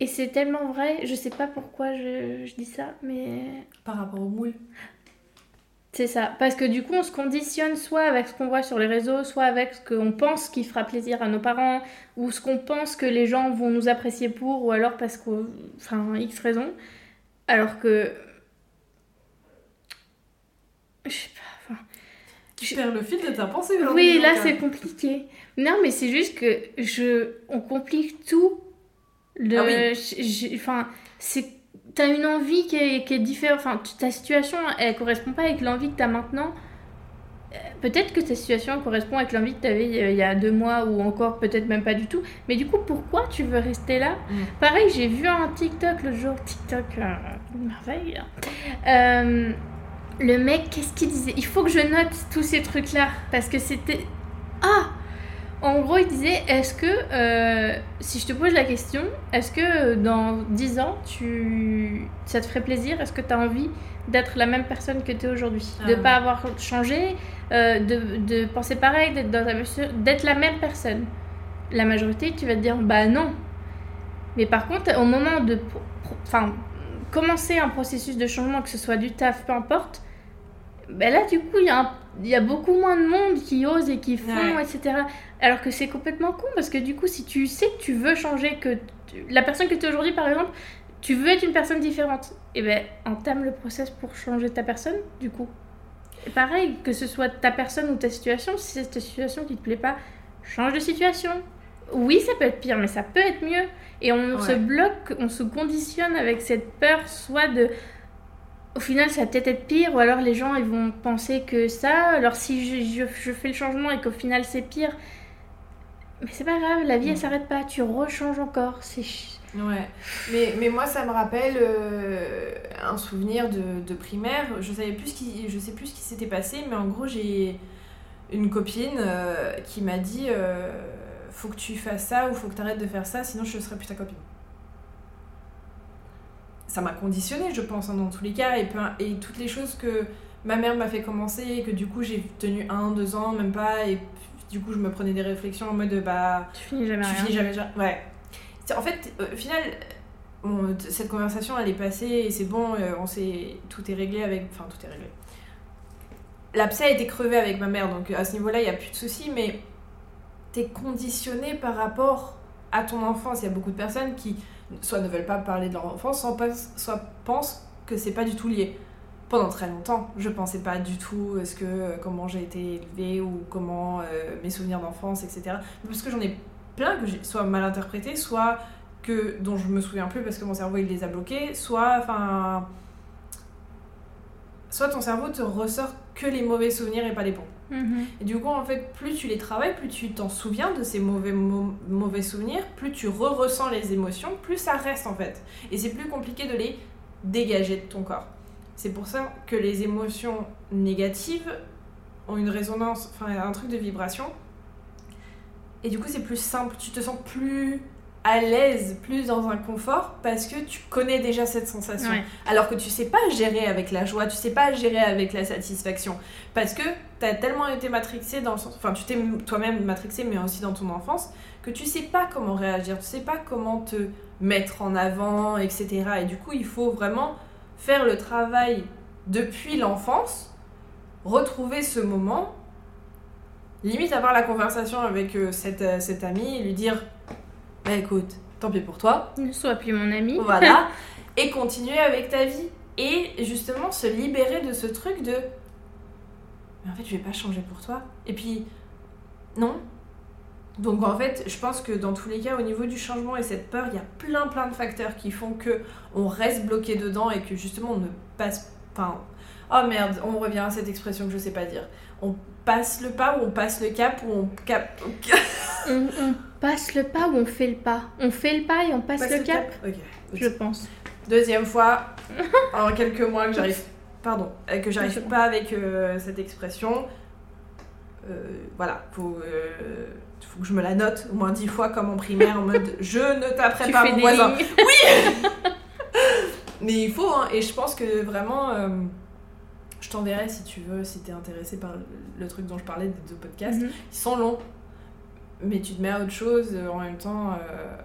Et c'est tellement vrai, je sais pas pourquoi je, je dis ça, mais. Par rapport au moule. C'est ça, parce que du coup on se conditionne soit avec ce qu'on voit sur les réseaux, soit avec ce qu'on pense qui fera plaisir à nos parents, ou ce qu'on pense que les gens vont nous apprécier pour, ou alors parce que... Enfin, X raison. Alors que... Je sais pas. Tu perds le fil de ta pensée aujourd'hui. Oui, là donc, c'est euh, compliqué. Non, mais c'est juste que je... On complique tout. Le... Ah oui. Enfin, c'est... T'as une envie qui est, qui est différente. Enfin, tu- ta situation, elle correspond pas avec l'envie que t'as maintenant. Euh, Peut-être que ta situation correspond avec l'envie que t'avais euh, il y a deux mois ou encore peut-être même pas du tout. Mais du coup, pourquoi tu veux rester là? Mm. Pareil, j'ai vu un TikTok le jour. TikTok, euh, merveille. hein. Euh, le mec, qu'est-ce qu'il disait? Il faut que je note tous ces trucs-là. Parce que c'était. Ah En gros, il disait est-ce que. euh, si je te pose la question, est-ce que euh, dans 10 ans, tu... ça te ferait plaisir? Est-ce que tu as envie d'être la même personne que tu es aujourd'hui De Ah. pas avoir changé, euh, de, de penser pareil, d'être dans ta d'être la même personne? La majorité, tu vas te dire bah non. Mais par contre, au moment de. Enfin, commencer un processus de changement, que ce soit du taf, peu importe, ben là, du coup, il y, a un- il y a beaucoup moins de monde qui ose et qui font, Ouais. etc. Alors que c'est complètement con, parce que du coup, si tu sais que tu veux changer, que tu- la personne que tu es aujourd'hui, par exemple, tu veux être une personne différente, et ben entame le process pour changer ta personne, du coup. Et pareil, que ce soit ta personne ou ta situation, si c'est ta situation qui te plaît pas, change de situation. Oui, ça peut être pire, mais ça peut être mieux. Et on Ouais. se bloque, on se conditionne avec cette peur, soit de. Au final, ça va peut-être être pire, ou alors les gens ils vont penser que ça. Alors si je, je- je fais le changement et qu'au final c'est pire, mais c'est pas grave, la vie elle Mm. s'arrête pas, tu rechanges encore. C'est Ouais, mais, mais moi ça me rappelle euh, un souvenir de, de primaire. Je savais plus qui, je sais plus ce qui s'était passé, mais en gros j'ai une copine euh, qui m'a dit euh, faut que tu fasses ça ou faut que tu arrêtes de faire ça, sinon je serai plus ta copine. Ça m'a conditionné, je pense, hein, dans tous les cas, et, toutes les choses que ma mère m'a fait commencer, et que du coup j'ai tenu un, deux ans, même pas, et du coup je me prenais des réflexions en mode bah tu finis jamais tu rien. finis jamais, Ouais. En fait, au final, bon, cette conversation, elle est passée et c'est bon, euh, on s'est... tout est réglé avec... Enfin, tout est réglé. l'abcès a été crevé avec ma mère, donc à ce niveau-là, il n'y a plus de souci, mais t'es conditionné par rapport à ton enfance. Il y a beaucoup de personnes qui soit ne veulent pas parler de leur enfance, soit pensent que c'est pas du tout lié. Pendant très longtemps, je pensais pas du tout ce que euh, comment j'ai été élevée ou comment euh, mes souvenirs d'enfance, etc. Parce que j'en ai plein que j'ai soit mal interprété, soit que dont je me souviens plus parce que mon cerveau il les a bloqués, soit enfin soit ton cerveau te ressort que les mauvais souvenirs et pas les bons. Mhm. Et du coup, en fait, plus tu les travailles, plus tu t'en souviens de ces mauvais, mauvais souvenirs, plus tu re-ressens les émotions, plus ça reste en fait. Et c'est plus compliqué de les dégager de ton corps. C'est pour ça que les émotions négatives ont une résonance, enfin un truc de vibration. Et du coup, c'est plus simple, tu te sens plus à l'aise, plus dans un confort, parce que tu connais déjà cette sensation. Alors que tu sais pas gérer avec la joie, tu sais pas gérer avec la satisfaction. Parce que tu as tellement été matrixé dans le sens. Enfin, tu t'es toi-même matrixé, mais aussi dans ton enfance, que tu sais pas comment réagir, tu sais pas comment te mettre en avant, etc. Et du coup, il faut vraiment faire le travail depuis l'enfance, retrouver ce moment, limite avoir la conversation avec euh, cette, euh, cette amie et lui dire bah écoute, tant pis pour toi. Ne sois plus mon ami. Voilà. [LAUGHS] et continuer avec ta vie. Et justement se libérer de ce truc de. Mais en fait, je vais pas changer pour toi. Et puis, non. Donc en fait, je pense que dans tous les cas, au niveau du changement et cette peur, il y a plein plein de facteurs qui font que on reste bloqué dedans et que justement on ne passe. Enfin, oh merde, on revient à cette expression que je sais pas dire. On passe le pas ou on passe le cap ou on cap. on, passe le pas ou on fait le pas? On fait le pas et on passe, le, cap, Je pense. Deuxième fois, [LAUGHS] en quelques mois que j'arrive. Pardon, euh, que j'arrive pas avec euh, cette expression. Euh, voilà, faut, faut que je me la note au moins dix fois comme en primaire en mode [LAUGHS] je ne taperai pas mon voisin. Oui [LAUGHS] Mais il faut, hein, et je pense que vraiment je t'enverrai si tu veux, si t'es intéressé par le truc dont je parlais des deux podcasts. Mhm. Ils sont longs, mais tu te mets à autre chose euh, en même temps. Euh,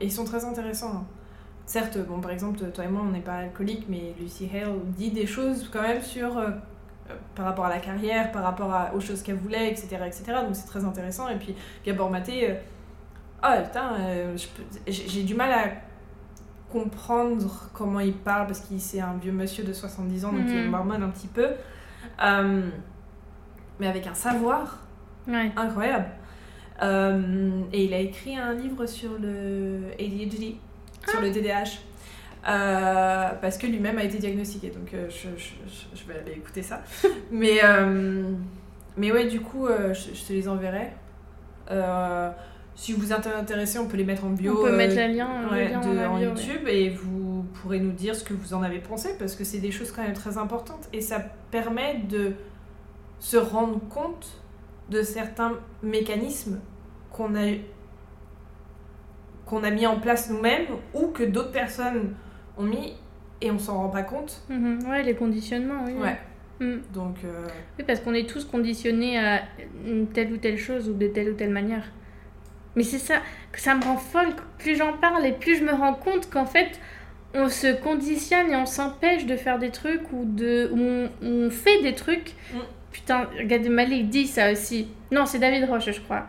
et ils sont très intéressants. Hein. Certes, bon, par exemple, toi et moi, on n'est pas alcooliques, mais Lucy Hale dit des choses quand même sur. Euh, par rapport à la carrière, par rapport aux choses qu'elle voulait, etc., etc. Donc c'est très intéressant. Et puis Gabor Maté, oh putain, j'ai du mal à comprendre comment il parle parce qu'il c'est un vieux monsieur de 70 ans donc il est mhm. un petit peu euh, mais avec un savoir incroyable euh, et il a écrit un livre sur le ADHD sur le TDAH euh, parce que lui-même a été diagnostiqué donc je, je, je, vais aller écouter ça [LAUGHS] mais mais ouais du coup je, te les enverrai si vous êtes intéressé, on peut les mettre en bio. On peut mettre le lien, de, en YouTube et vous pourrez nous dire ce que vous en avez pensé parce que c'est des choses quand même très importantes et ça permet de se rendre compte de certains mécanismes qu'on a qu'on a mis en place nous-mêmes ou que d'autres personnes ont mis et on s'en rend pas compte. Mhm. ouais, les conditionnements, oui. Ouais. Mm. Donc. Euh, oui, parce qu'on est tous conditionnés à telle ou telle chose ou de telle ou telle manière. Mais c'est ça que ça me rend folle. Plus j'en parle et plus je me rends compte qu'en fait, on se conditionne et on s'empêche de faire des trucs ou de on, fait des trucs. Mm. Putain, Gad Malik dit ça aussi. Non, c'est David Roche, je crois.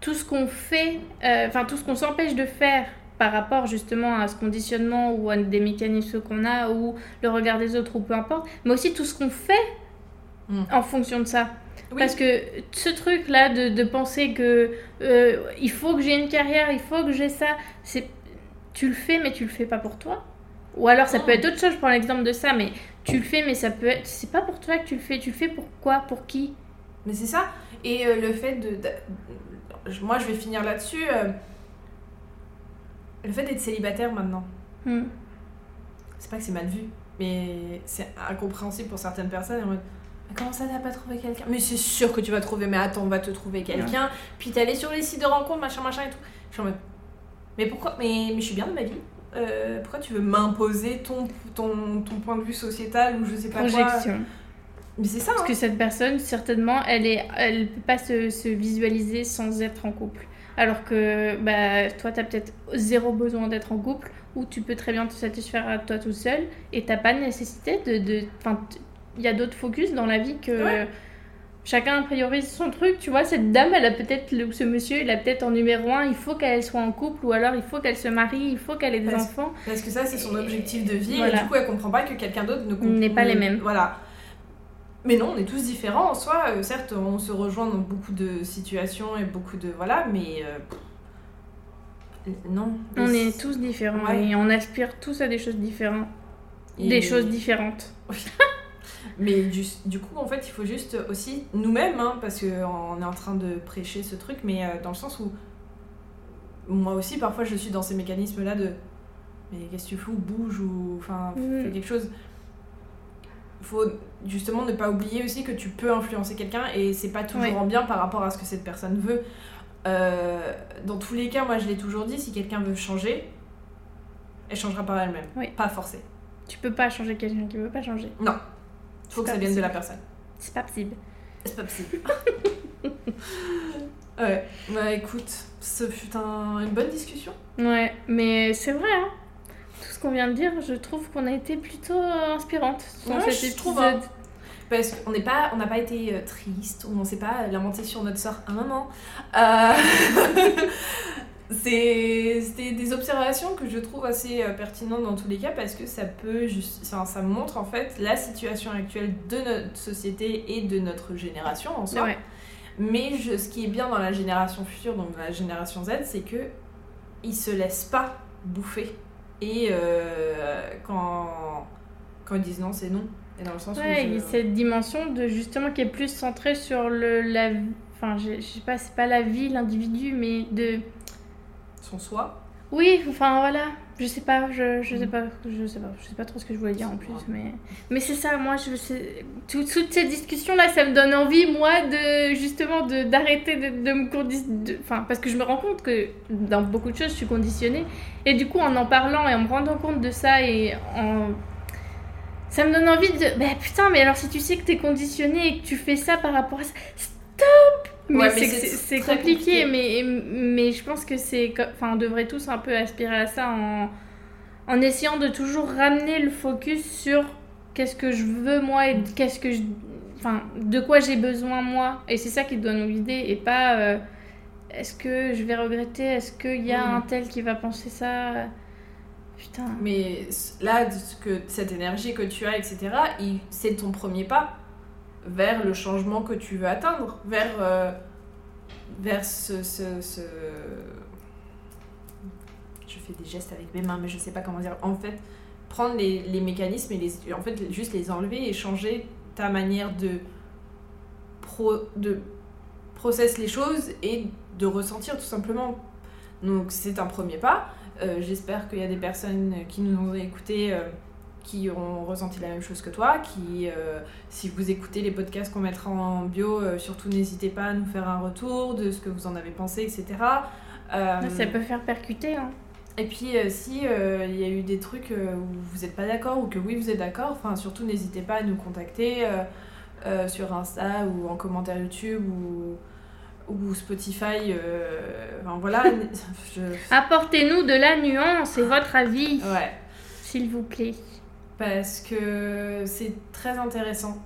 Tout ce qu'on fait, euh, enfin tout ce qu'on s'empêche de faire par rapport justement à ce conditionnement ou à des mécanismes qu'on a ou le regard des autres ou peu importe, mais aussi tout ce qu'on fait mm. en fonction de ça. Parce que ce truc-là de, de, penser que euh, il faut que j'ai une carrière, il faut que j'ai ça, c'est tu le fais mais tu le fais pas pour toi. Ou alors ça peut être autre chose, je prends l'exemple de ça, mais tu le fais mais ça peut être c'est pas pour toi que tu le fais, tu le fais pour quoi, pour qui? Mais c'est ça. Et euh, le fait de, moi je vais finir là-dessus euh, le fait d'être célibataire maintenant. Hmm. C'est pas que c'est mal vu, mais c'est incompréhensible pour certaines personnes en mode comment ça, t'as pas trouvé quelqu'un? Mais c'est sûr que tu vas trouver, mais attends, on va te trouver quelqu'un. Puis t'es allé sur les sites de rencontres, machin, machin et tout. Je suis en mode, mais pourquoi? Mais, mais je suis bien de ma vie. Euh, pourquoi tu veux m'imposer ton, ton, ton, point de vue sociétal ou je sais pas Projection. quoi Mais c'est ça. Parce hein. que cette personne, certainement, elle est, elle peut pas se, se visualiser sans être en couple. Alors que bah, toi, tu as peut-être zéro besoin d'être en couple, ou tu peux très bien te satisfaire à toi tout seul, et t'as pas de nécessité de. de il y a d'autres focus dans la vie que Ouais. Chacun priorise son truc. Tu vois, cette dame, elle a peut-être, ce monsieur, il a peut-être en numéro un, il faut qu'elle soit en couple ou alors il faut qu'elle se marie, il faut qu'elle ait des Parce- enfants. Parce que ça, c'est son objectif de vie, Voilà. et du coup, elle comprend pas que quelqu'un d'autre ne comprend N'est pas les mêmes. Voilà. Mais non, on est tous différents en soi. Euh, certes, on se rejoint dans beaucoup de situations et beaucoup de. Voilà, mais. euh, non. On est tous différents Ouais. et on aspire tous à des choses différentes. et- Des choses différentes. [LAUGHS] Mais du, du coup, en fait, il faut juste aussi nous-mêmes, hein, parce qu'on est en train de prêcher ce truc, mais euh, dans le sens où moi aussi, parfois, je suis dans ces mécanismes-là de mais qu'est-ce que tu fous, bouge ou enfin Mm. fais quelque chose. Faut justement ne pas oublier aussi que tu peux influencer quelqu'un et c'est pas toujours en bien par rapport à ce que cette personne veut. Euh, dans tous les cas, moi je l'ai toujours dit, si quelqu'un veut changer, elle changera par elle-même, Oui. pas forcer. Tu peux pas changer quelqu'un qui veut pas changer. Non, faut que ça vienne de la personne. C'est pas possible. C'est pas possible. [LAUGHS] ouais, bah écoute, ce fut un- une bonne discussion. Ouais, mais c'est vrai, hein. Tout ce qu'on vient de dire, je trouve qu'on a été plutôt euh, inspirante dans Ouais, cet je trouve, épisode. Parce qu'on n'est pas, on n'a pas été euh, triste, on s'est pas lamenté sur notre sort un moment. Euh, [LAUGHS] C'était des observations que je trouve assez euh, pertinentes dans tous les cas parce que ça peut juste, ça montre en fait la situation actuelle de notre société et de notre génération en soi. Ouais. Mais je- ce qui est bien dans la génération future, donc la génération Z, c'est que ils se laissent pas bouffer. Et euh, quand, quand ils disent non, c'est non. Et dans le sens Ouais, où il y je- a cette dimension de justement qui est plus centrée sur le la enfin je, je sais pas c'est pas la vie l'individu mais de soi. oui enfin voilà je sais pas je, je sais pas je sais pas je sais pas trop ce que je voulais dire en plus mais mais c'est ça moi je tout- toutes ces discussions là ça me donne envie moi de justement de d'arrêter de, de me conditionner enfin parce que je me rends compte que dans beaucoup de choses je suis conditionnée et du coup en en parlant et en me rendant compte de ça et en ça me donne envie de. Bah putain, mais alors si tu sais que t'es conditionné et que tu fais ça par rapport à ça. Stop Mais Ouais, mais c'est compliqué, compliqué. mais, mais je pense que c'est. Enfin, on devrait tous un peu aspirer à ça en, en essayant de toujours ramener le focus sur qu'est-ce que je veux moi et qu'est-ce que je. Enfin, de quoi j'ai besoin moi. Et c'est ça qui doit nous guider et pas. euh, est-ce que je vais regretter Est-ce qu'il y a un tel qui va penser ça? Putain. Mais là, ce que, cette énergie que tu as, etc., c'est ton premier pas vers le changement que tu veux atteindre, vers, euh, vers ce, ce, Je fais des gestes avec mes mains, mais je sais pas comment dire. En fait, prendre les, les mécanismes et les, en fait, juste les enlever et changer ta manière de, pro, de process les choses et de ressentir tout simplement. Donc c'est un premier pas. Euh, J'espère qu'il y a des personnes qui nous ont écoutés euh, qui ont ressenti la même chose que toi, qui, euh, si vous écoutez les podcasts qu'on mettra en bio, euh, surtout n'hésitez pas à nous faire un retour de ce que vous en avez pensé, etc. Euh, Ça peut faire percuter, hein. et puis si il y a eu des trucs où vous n'êtes pas d'accord ou que oui vous êtes d'accord, enfin surtout n'hésitez pas à nous contacter sur Insta ou en commentaire YouTube ou, ou Spotify. euh, enfin voilà. [LAUGHS] je... Apportez-nous de la nuance et votre avis, Ouais. s'il vous plaît. Parce que c'est très intéressant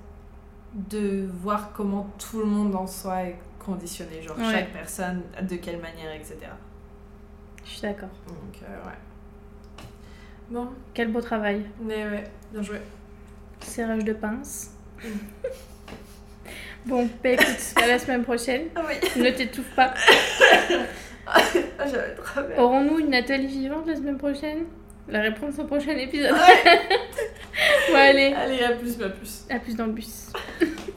de voir comment tout le monde en soi est conditionné, genre Ouais. chaque personne, de quelle manière, etc. Je suis d'accord. Donc euh, ouais. Bon, Quel beau travail. mais ouais, bien joué. Serrage de pince. [LAUGHS] Bon, bah écoute, à la semaine prochaine. Ah oui, Ne t'étouffe pas. [LAUGHS] ah, j'avais trop. Aurons-nous une Nathalie vivante la semaine prochaine? La réponse au prochain épisode. [LAUGHS] bon, allez, Allez, à plus, à plus. à plus dans le bus. [LAUGHS]